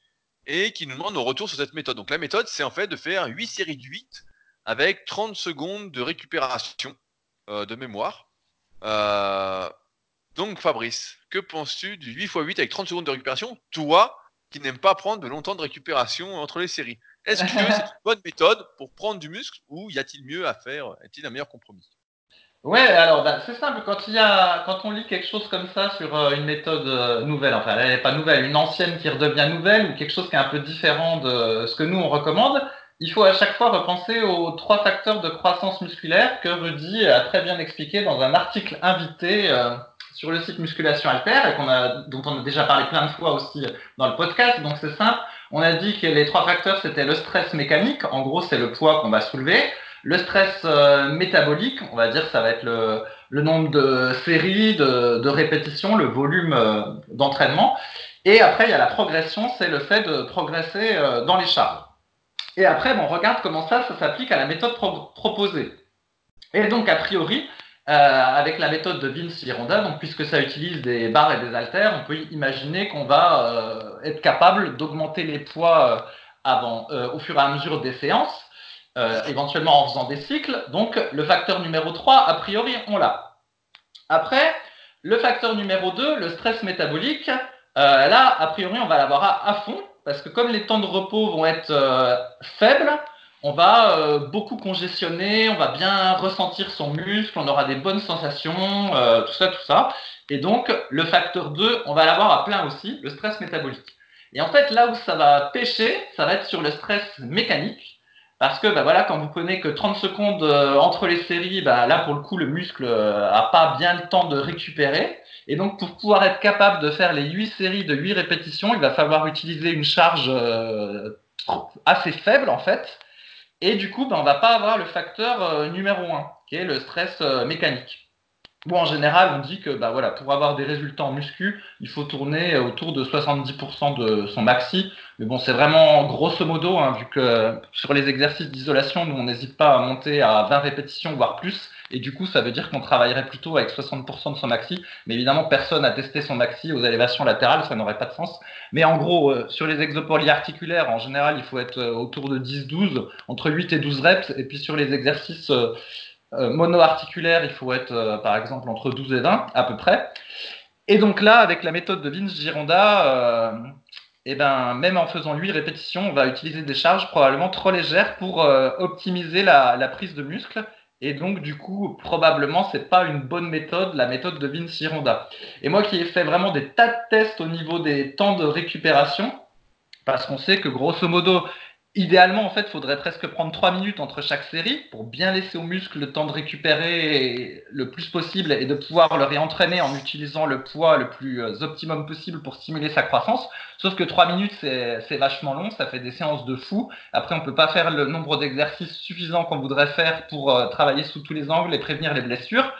et qui nous demande nos retours sur cette méthode. Donc la méthode, c'est en fait de faire 8 séries de 8 avec 30 secondes de récupération de mémoire. donc Fabrice, que penses-tu du 8 x 8 avec 30 secondes de récupération? Toi, qui n'aime pas prendre de longtemps de récupération entre les séries. Est-ce que c'est une <laughs> bonne méthode pour prendre du muscle ou y a-t-il mieux à faire? Est-il un meilleur compromis? Ouais, alors bah, c'est simple. Quand il y a, quand on lit quelque chose comme ça sur euh, une méthode euh, nouvelle, enfin elle n'est pas nouvelle, une ancienne qui redevient nouvelle ou quelque chose qui est un peu différent de ce que nous on recommande, il faut à chaque fois repenser aux trois facteurs de croissance musculaire que Rudy a très bien expliqué dans un article invité euh, sur le site Musculation Alter et qu'on a, dont on a déjà parlé plein de fois aussi dans le podcast. Donc c'est simple. On a dit que les trois facteurs c'était le stress mécanique. En gros, c'est le poids qu'on va soulever. Le stress euh, métabolique, on va dire, ça va être le, nombre de séries, de, répétitions, le volume euh, d'entraînement. Et après, il y a la progression, c'est le fait de progresser euh, dans les charges. Et après, on regarde comment ça, ça s'applique à la méthode proposée. Et donc, a priori, avec la méthode de Vince Gironda, puisque ça utilise des barres et des haltères, on peut imaginer qu'on va être capable d'augmenter les poids au fur et à mesure des séances. Euh, éventuellement en faisant des cycles. Donc le facteur numéro 3, a priori, on l'a. Après, le facteur numéro 2, le stress métabolique, euh, là, a priori, on va l'avoir à, fond, parce que comme les temps de repos vont être euh, faibles, on va beaucoup congestionner, on va bien ressentir son muscle, on aura des bonnes sensations, tout ça, tout ça. Et donc, le facteur 2, on va l'avoir à plein aussi, le stress métabolique. Et en fait, là où ça va pêcher, ça va être sur le stress mécanique. Parce que bah voilà, quand vous prenez que 30 secondes euh, entre les séries, bah là pour le coup le muscle euh, a pas bien le temps de récupérer. Et donc pour pouvoir être capable de faire les 8 séries de 8 répétitions, il va falloir utiliser une charge euh, assez faible en fait. Et du coup, bah, on va pas avoir le facteur numéro 1, qui est le stress mécanique. Bon, en général, on dit que bah, voilà, pour avoir des résultats en muscu, il faut tourner autour de 70% de son maxi. Mais bon, c'est vraiment grosso modo, hein, vu que sur les exercices d'isolation, nous, on n'hésite pas à monter à 20 répétitions, voire plus. Et du coup, ça veut dire qu'on travaillerait plutôt avec 60% de son maxi. Mais évidemment, personne n'a testé son maxi aux élévations latérales, ça n'aurait pas de sens. Mais en gros, euh, sur les exopolyarticulaires, en général, il faut être euh, autour de 10-12, entre 8 et 12 reps. Et puis sur les exercices... Euh, euh, monoarticulaire, il faut être euh, par exemple entre 12 et 20 à peu près. Et donc là, avec la méthode de Vince Gironda, euh, eh ben, même en faisant 8 répétitions, on va utiliser des charges probablement trop légères pour optimiser la, la, prise de muscle. Et donc, du coup, probablement, c'est pas une bonne méthode, la méthode de Vince Gironda. Et moi qui ai fait vraiment des tas de tests au niveau des temps de récupération, parce qu'on sait que grosso modo, Idéalement, en fait, il faudrait presque prendre 3 minutes entre chaque série pour bien laisser au muscle le temps de récupérer le plus possible et de pouvoir le réentraîner en utilisant le poids le plus euh, optimum possible pour stimuler sa croissance. Sauf que 3 minutes, c'est vachement long, ça fait des séances de fou. Après, on ne peut pas faire le nombre d'exercices suffisant qu'on voudrait faire pour euh, travailler sous tous les angles et prévenir les blessures.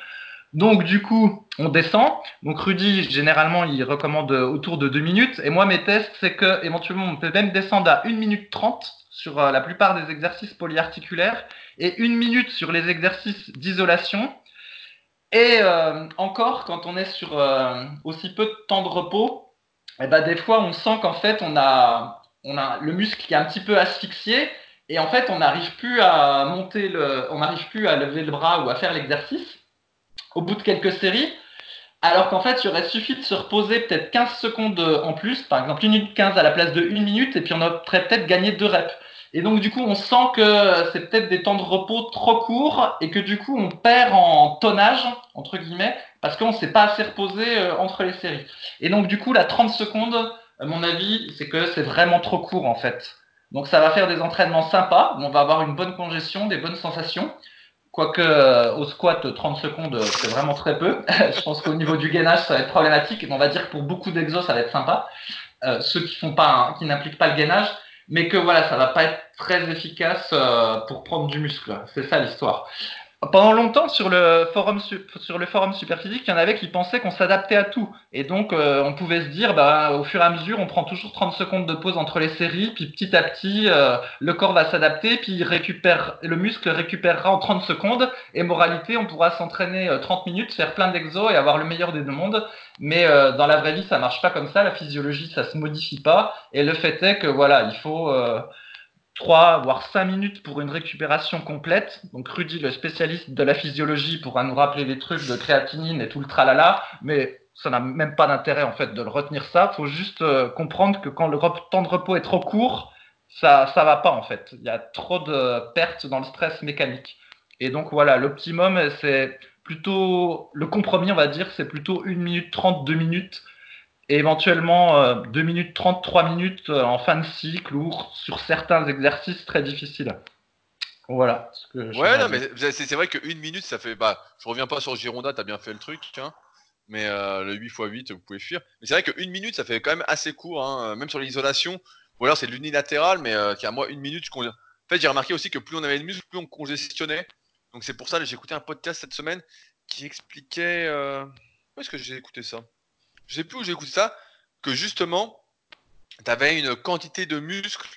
Donc du coup, on descend. Donc Rudy, généralement, il recommande autour de 2 minutes. Et moi, mes tests, c'est que éventuellement, on peut même descendre à 1 minute 30 sur euh, la plupart des exercices polyarticulaires et une minute sur les exercices d'isolation. Et euh, encore, quand on est sur euh, aussi peu de temps de repos, eh ben, des fois on sent qu'en fait on a, on a le muscle qui est un petit peu asphyxié et en fait on n'arrive plus à monter le, on n'arrive plus à lever le bras ou à faire l'exercice au bout de quelques séries. Alors qu'en fait, il aurait suffi de se reposer peut-être 15 secondes en plus, par exemple 1 minute 15 à la place de 1 minute, et puis on aurait peut-être gagné 2 reps. Et donc, du coup, on sent que c'est peut-être des temps de repos trop courts et que du coup, on perd en tonnage, entre guillemets, parce qu'on ne s'est pas assez reposé euh, entre les séries. Et donc, du coup, la 30 secondes, à mon avis, c'est que c'est vraiment trop court, en fait. Donc, ça va faire des entraînements sympas. On va avoir une bonne congestion, des bonnes sensations. Quoique euh, au squat, 30 secondes, c'est vraiment très peu. <laughs> Je pense qu'au niveau du gainage, ça va être problématique. On va dire que pour beaucoup d'exos, ça va être sympa. Euh, ceux qui font pas, qui n'impliquent pas le gainage, mais que voilà, ça va pas être très efficace euh, pour prendre du muscle. C'est ça l'histoire. Pendant longtemps, sur le forum, sur le forum Superphysique, il y en avait qui pensaient qu'on s'adaptait à tout. Et donc, euh, on pouvait se dire, bah, au fur et à mesure, on prend toujours 30 secondes de pause entre les séries, puis petit à petit, euh, le corps va s'adapter, puis il récupère, le muscle récupérera en 30 secondes. Et moralité, on pourra s'entraîner 30 minutes, faire plein d'exos et avoir le meilleur des deux mondes. Mais dans la vraie vie, ça marche pas comme ça. La physiologie, ça se modifie pas. Et le fait est que, voilà, il faut 3 voire 5 minutes pour une récupération complète. Donc Rudy, le spécialiste de la physiologie, pourra nous rappeler des trucs de créatinine et tout le tralala, mais ça n'a même pas d'intérêt en fait de le retenir ça. Faut juste euh, comprendre que quand le temps de repos est trop court, ça ça va pas en fait. Il y a trop de pertes dans le stress mécanique. Et donc voilà, l'optimum c'est plutôt le compromis, on va dire, c'est plutôt 1 minute 30, 2 minutes et éventuellement 2 euh, minutes 30, 3 minutes euh, en fin de cycle ou sur certains exercices très difficiles. Voilà. Ce que ouais, non, mais c'est vrai que une minute, ça fait. Bah, je reviens pas sur Gironda, t'as bien fait le truc, hein, mais euh, le 8 x 8, vous pouvez fuir. Mais c'est vrai qu'une minute, ça fait quand même assez court, hein, même sur l'isolation. Ou alors c'est l'unilatéral, mais qui a moi une minute. En fait, j'ai remarqué aussi que plus on avait de muscles, plus on congestionnait. Donc c'est pour ça que j'ai écouté un podcast cette semaine qui expliquait. Où est-ce que j'ai écouté ça? Je sais plus où j'ai écouté ça, que justement, tu avais une quantité de muscles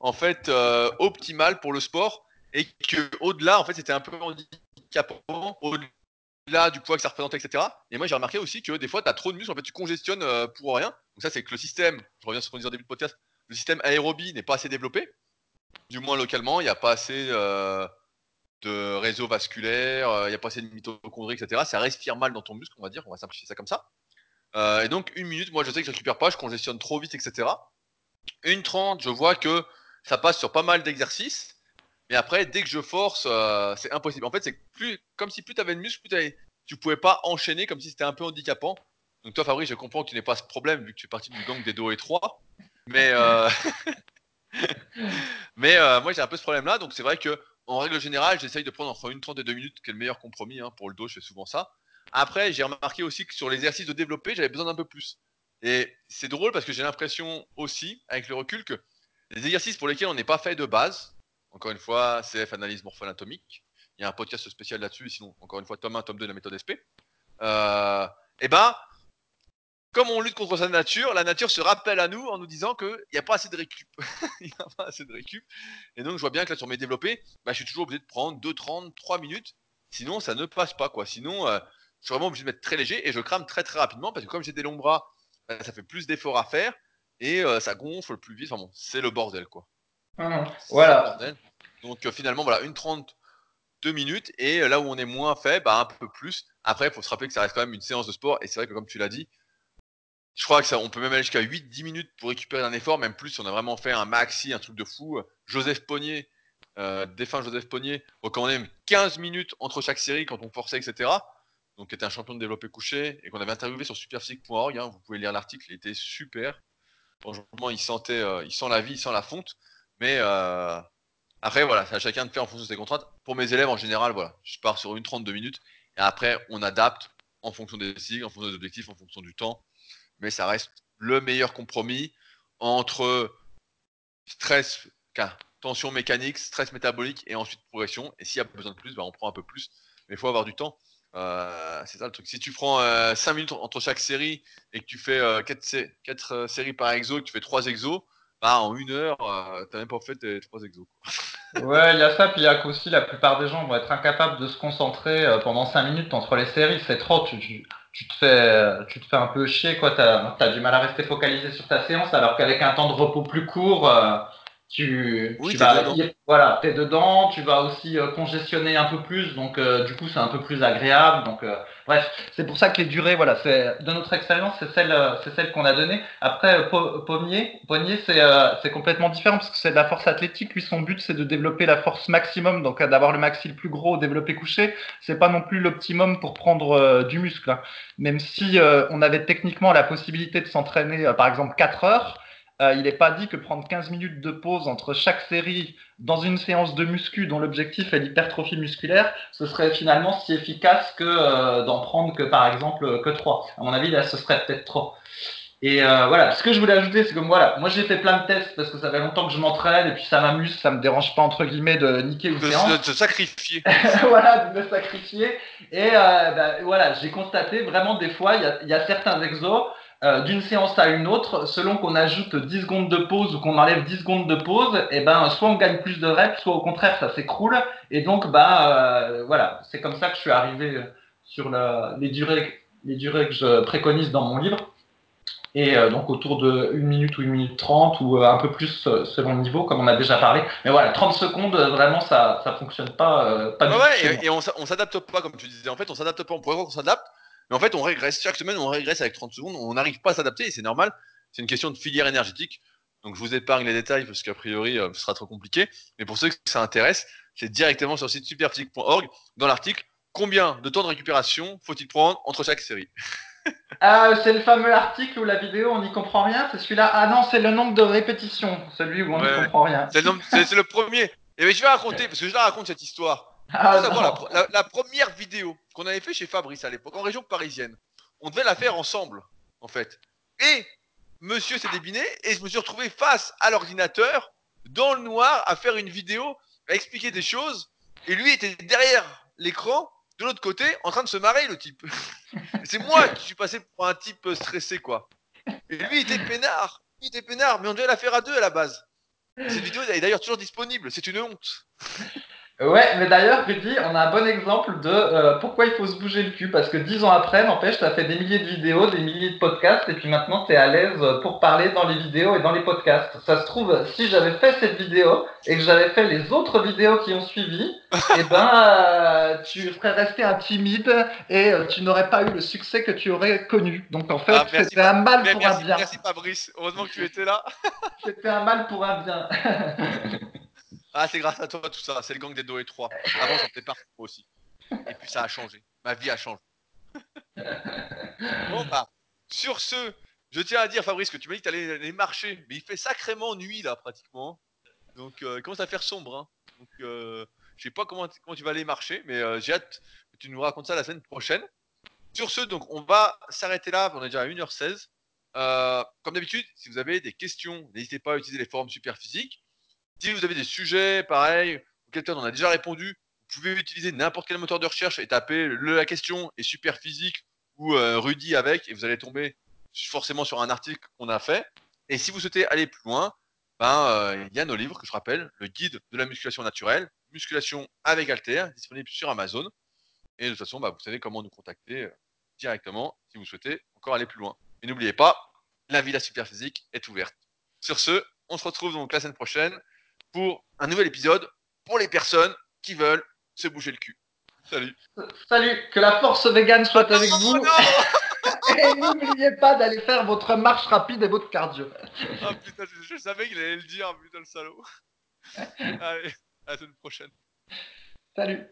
en fait euh, optimale pour le sport et que au-delà, en fait, c'était un peu handicapant au-delà du poids que ça représentait, etc. Et moi, j'ai remarqué aussi que des fois, tu as trop de muscles, en fait, tu congestionnes euh, pour rien. Donc ça, c'est que le système, je reviens sur ce qu'on disait au début de podcast, le système aérobie n'est pas assez développé, du moins localement, il n'y a pas assez euh, de réseau vasculaire, il n'y a pas assez de mitochondries, etc. Ça respire mal dans ton muscle, on va dire, on va simplifier ça comme ça. Euh, et donc, une minute, moi je sais que je récupère pas, je congestionne trop vite, etc. Une 30, je vois que ça passe sur pas mal d'exercices. Mais après, dès que je force, euh, c'est impossible. En fait, c'est plus comme si plus tu avais de muscle, plus tu pouvais pas enchaîner comme si c'était un peu handicapant. Donc toi, Fabrice, je comprends que tu n'aies pas ce problème vu que tu es parti du gang des dos étroits. Mais, euh... <laughs> mais moi, j'ai un peu ce problème-là. Donc c'est vrai que en règle générale, j'essaye de prendre entre une 30 et deux minutes, qui est le meilleur compromis. Hein. Pour le dos, je fais souvent ça. Après, j'ai remarqué aussi que sur l'exercice de développer, j'avais besoin d'un peu plus. Et c'est drôle parce que j'ai l'impression aussi, avec le recul, que les exercices pour lesquels on n'est pas fait de base, encore une fois, CF analyse morpho-anatomique, il y a un podcast spécial là-dessus, sinon, encore une fois, tome 1, tome 2 de la méthode SP. Euh, et eh ben, comme on lutte contre sa nature, la nature se rappelle à nous en nous disant qu'il n'y a pas assez de récup. <laughs> Il n'y a pas assez de récup. Et donc, je vois bien que là, sur mes développés, bah, je suis toujours obligé de prendre 2, 30, 3 minutes. Sinon, ça ne passe pas, quoi. Sinon, euh, je suis vraiment obligé de mettre très léger et je crame très très rapidement parce que comme j'ai des longs bras, bah, ça fait plus d'efforts à faire et euh, ça gonfle plus vite. Enfin bon, c'est le bordel quoi. Mmh. voilà. Donc euh, finalement, voilà, une 32 minutes et euh, là où on est moins fait, bah, un peu plus. Après, il faut se rappeler que ça reste quand même une séance de sport et c'est vrai que comme tu l'as dit, je crois que ça, on peut même aller jusqu'à 8-10 minutes pour récupérer un effort, même plus si on a vraiment fait un maxi, un truc de fou. Joseph Pognier, défunt Joseph Pognier, recommandait 15 minutes entre chaque série quand on forçait, etc donc qui était un champion de développé couché et qu'on avait interviewé sur superphysique.org. Hein, vous pouvez lire l'article, il était super. Franchement, il sentait, euh, il sent la vie, il sent la fonte. Mais euh, après, voilà, c'est à chacun de faire en fonction de ses contraintes. Pour mes élèves, en général, voilà, je pars sur une 32 minutes et après, on adapte en fonction des cycles, en fonction des objectifs, en fonction du temps. Mais ça reste le meilleur compromis entre stress, tension mécanique, stress métabolique et ensuite progression. Et s'il y a besoin de plus, bah, on prend un peu plus. Mais il faut avoir du temps. Euh, c'est ça le truc. Si tu prends 5 euh, minutes entre chaque série et que tu fais 4, euh, séries par exo, que tu fais 3 exos, bah, en une heure, t'as même pas fait tes 3 exos. <laughs> ouais, il y a ça, puis il y a qu'aussi la plupart des gens vont être incapables de se concentrer pendant 5 minutes entre les séries. C'est trop, tu, te fais, tu te fais un peu chier, quoi. T'as as du mal à rester focalisé sur ta séance, alors qu'avec un temps de repos plus court, tu, tu vas, voilà, t'es dedans, tu vas aussi euh, congestionner un peu plus, donc euh, du coup c'est un peu plus agréable. Donc euh, bref, c'est pour ça que les durées, voilà, c'est de notre expérience, c'est celle, c'est celle qu'on a donnée. Après Pommier, Pommier c'est c'est complètement différent parce que c'est de la force athlétique. Lui son but c'est de développer la force maximum, donc d'avoir le maxi le plus gros, développé couché. C'est pas non plus l'optimum pour prendre du muscle. Hein. Même si on avait techniquement la possibilité de s'entraîner, par exemple 4 heures. Euh, il n'est pas dit que prendre 15 minutes de pause entre chaque série dans une séance de muscu dont l'objectif est l'hypertrophie musculaire, ce serait finalement si efficace que euh, d'en prendre que par exemple que 3. À mon avis, là, ce serait peut-être trop. Et euh, voilà, ce que je voulais ajouter, c'est que voilà, moi j'ai fait plein de tests parce que ça fait longtemps que je m'entraîne et puis ça m'amuse, ça me dérange pas entre guillemets de niquer une séance. De se sacrifier. <laughs> voilà, de me sacrifier. Et bah, voilà, j'ai constaté vraiment des fois, il y a, y a certains exos euh, d'une séance à une autre, selon qu'on ajoute 10 secondes de pause ou qu'on enlève 10 secondes de pause, et eh ben soit on gagne plus de reps, soit au contraire ça s'écroule. Et donc bah euh, voilà, c'est comme ça que je suis arrivé sur les durées les durées que je préconise dans mon livre. et euh, donc autour de 1 minute ou 1 minute 30 ou un peu plus selon le niveau, comme on a déjà parlé. Mais voilà, 30 secondes, vraiment, ça ne fonctionne pas, pas Ouais, du ouais, et, et on, s'a- on s'adapte pas, comme tu disais. En fait, on s'adapte pas. On pourrait qu'on s'adapte, mais en fait, on régresse. Chaque semaine, on régresse avec 30 secondes. On n'arrive pas à s'adapter et c'est normal. C'est une question de filière énergétique. Donc, je vous épargne les détails parce qu'a priori, euh, ce sera trop compliqué. Mais pour ceux que ça intéresse, c'est directement sur le site superphysique.org. Dans l'article, combien de temps de récupération faut-il prendre entre chaque série? Ah, <laughs> c'est le fameux article où la vidéo, on n'y comprend rien, c'est celui-là Ah non, c'est le nombre de répétitions, celui où on n'y Ouais, comprend rien. C'est le, premier. Et ben, je vais raconter, parce que je la raconte cette histoire. Ah, la, la- la première vidéo qu'on avait fait chez Fabrice à l'époque, en région parisienne, on devait la faire ensemble, en fait. Et monsieur s'est débiné, et je me suis retrouvé face à l'ordinateur, dans le noir, à faire une vidéo, à expliquer des choses, et lui était derrière l'écran, de l'autre côté, en train de se marrer, le type. <laughs> C'est moi qui suis passé pour un type stressé, quoi. Et lui, il était peinard. Il était peinard, mais on devait la faire à deux à la base. Et cette vidéo est d'ailleurs toujours disponible, c'est une honte. Ouais, mais d'ailleurs, Rudy, on a un bon exemple de euh, pourquoi il faut se bouger le cul. Parce que dix ans après, n'empêche, tu as fait des milliers de vidéos, des milliers de podcasts, et puis maintenant, tu es à l'aise pour parler dans les vidéos et dans les podcasts. Ça se trouve, si j'avais fait cette vidéo et que j'avais fait les autres vidéos qui ont suivi, <laughs> eh ben, euh, tu serais resté un timide et euh, tu n'aurais pas eu le succès que tu aurais connu. Donc, en fait, Ah, c'était un mal pour merci, un bien. merci Fabrice, heureusement que tu étais là. <laughs> <laughs> C'était un mal pour un bien. Ah, c'est grâce à toi tout ça, c'est le gang des 2 et 3. Avant, j'en faisais partie aussi. Et puis ça a changé, ma vie a changé. Bon, bah, sur ce, je tiens à dire, Fabrice, que tu m'as dit que tu allais aller marcher, mais il fait sacrément nuit là, pratiquement. Donc, euh, il commence à faire sombre. Hein. Donc, euh, je sais pas comment, comment tu vas aller marcher, mais euh, j'ai hâte que tu nous racontes ça la semaine prochaine. Sur ce, donc, on va s'arrêter là, on est déjà à 1h16. Euh, comme d'habitude, si vous avez des questions, n'hésitez pas à utiliser les forums super physiques. Si vous avez des sujets, pareil, auxquels on a déjà répondu, vous pouvez utiliser n'importe quel moteur de recherche et taper le, la question et super physique ou euh, Rudy avec, et vous allez tomber forcément sur un article qu'on a fait. Et si vous souhaitez aller plus loin, ben, euh, il y a nos livres que je rappelle, le guide de la musculation naturelle, musculation avec Alter, disponible sur Amazon. Et de toute façon, bah, vous savez comment nous contacter euh, directement si vous souhaitez encore aller plus loin. Et n'oubliez pas, la Villa Superphysique est ouverte. Sur ce, on se retrouve donc la semaine prochaine pour un nouvel épisode pour les personnes qui veulent se bouger le cul. Salut. Salut, que la force végane soit avec Oh vous. <laughs> Et n'oubliez pas d'aller faire votre marche rapide et votre cardio. Ah putain, je, je savais qu'il allait le dire, putain le salaud. <laughs> Allez, à la semaine prochaine. Salut.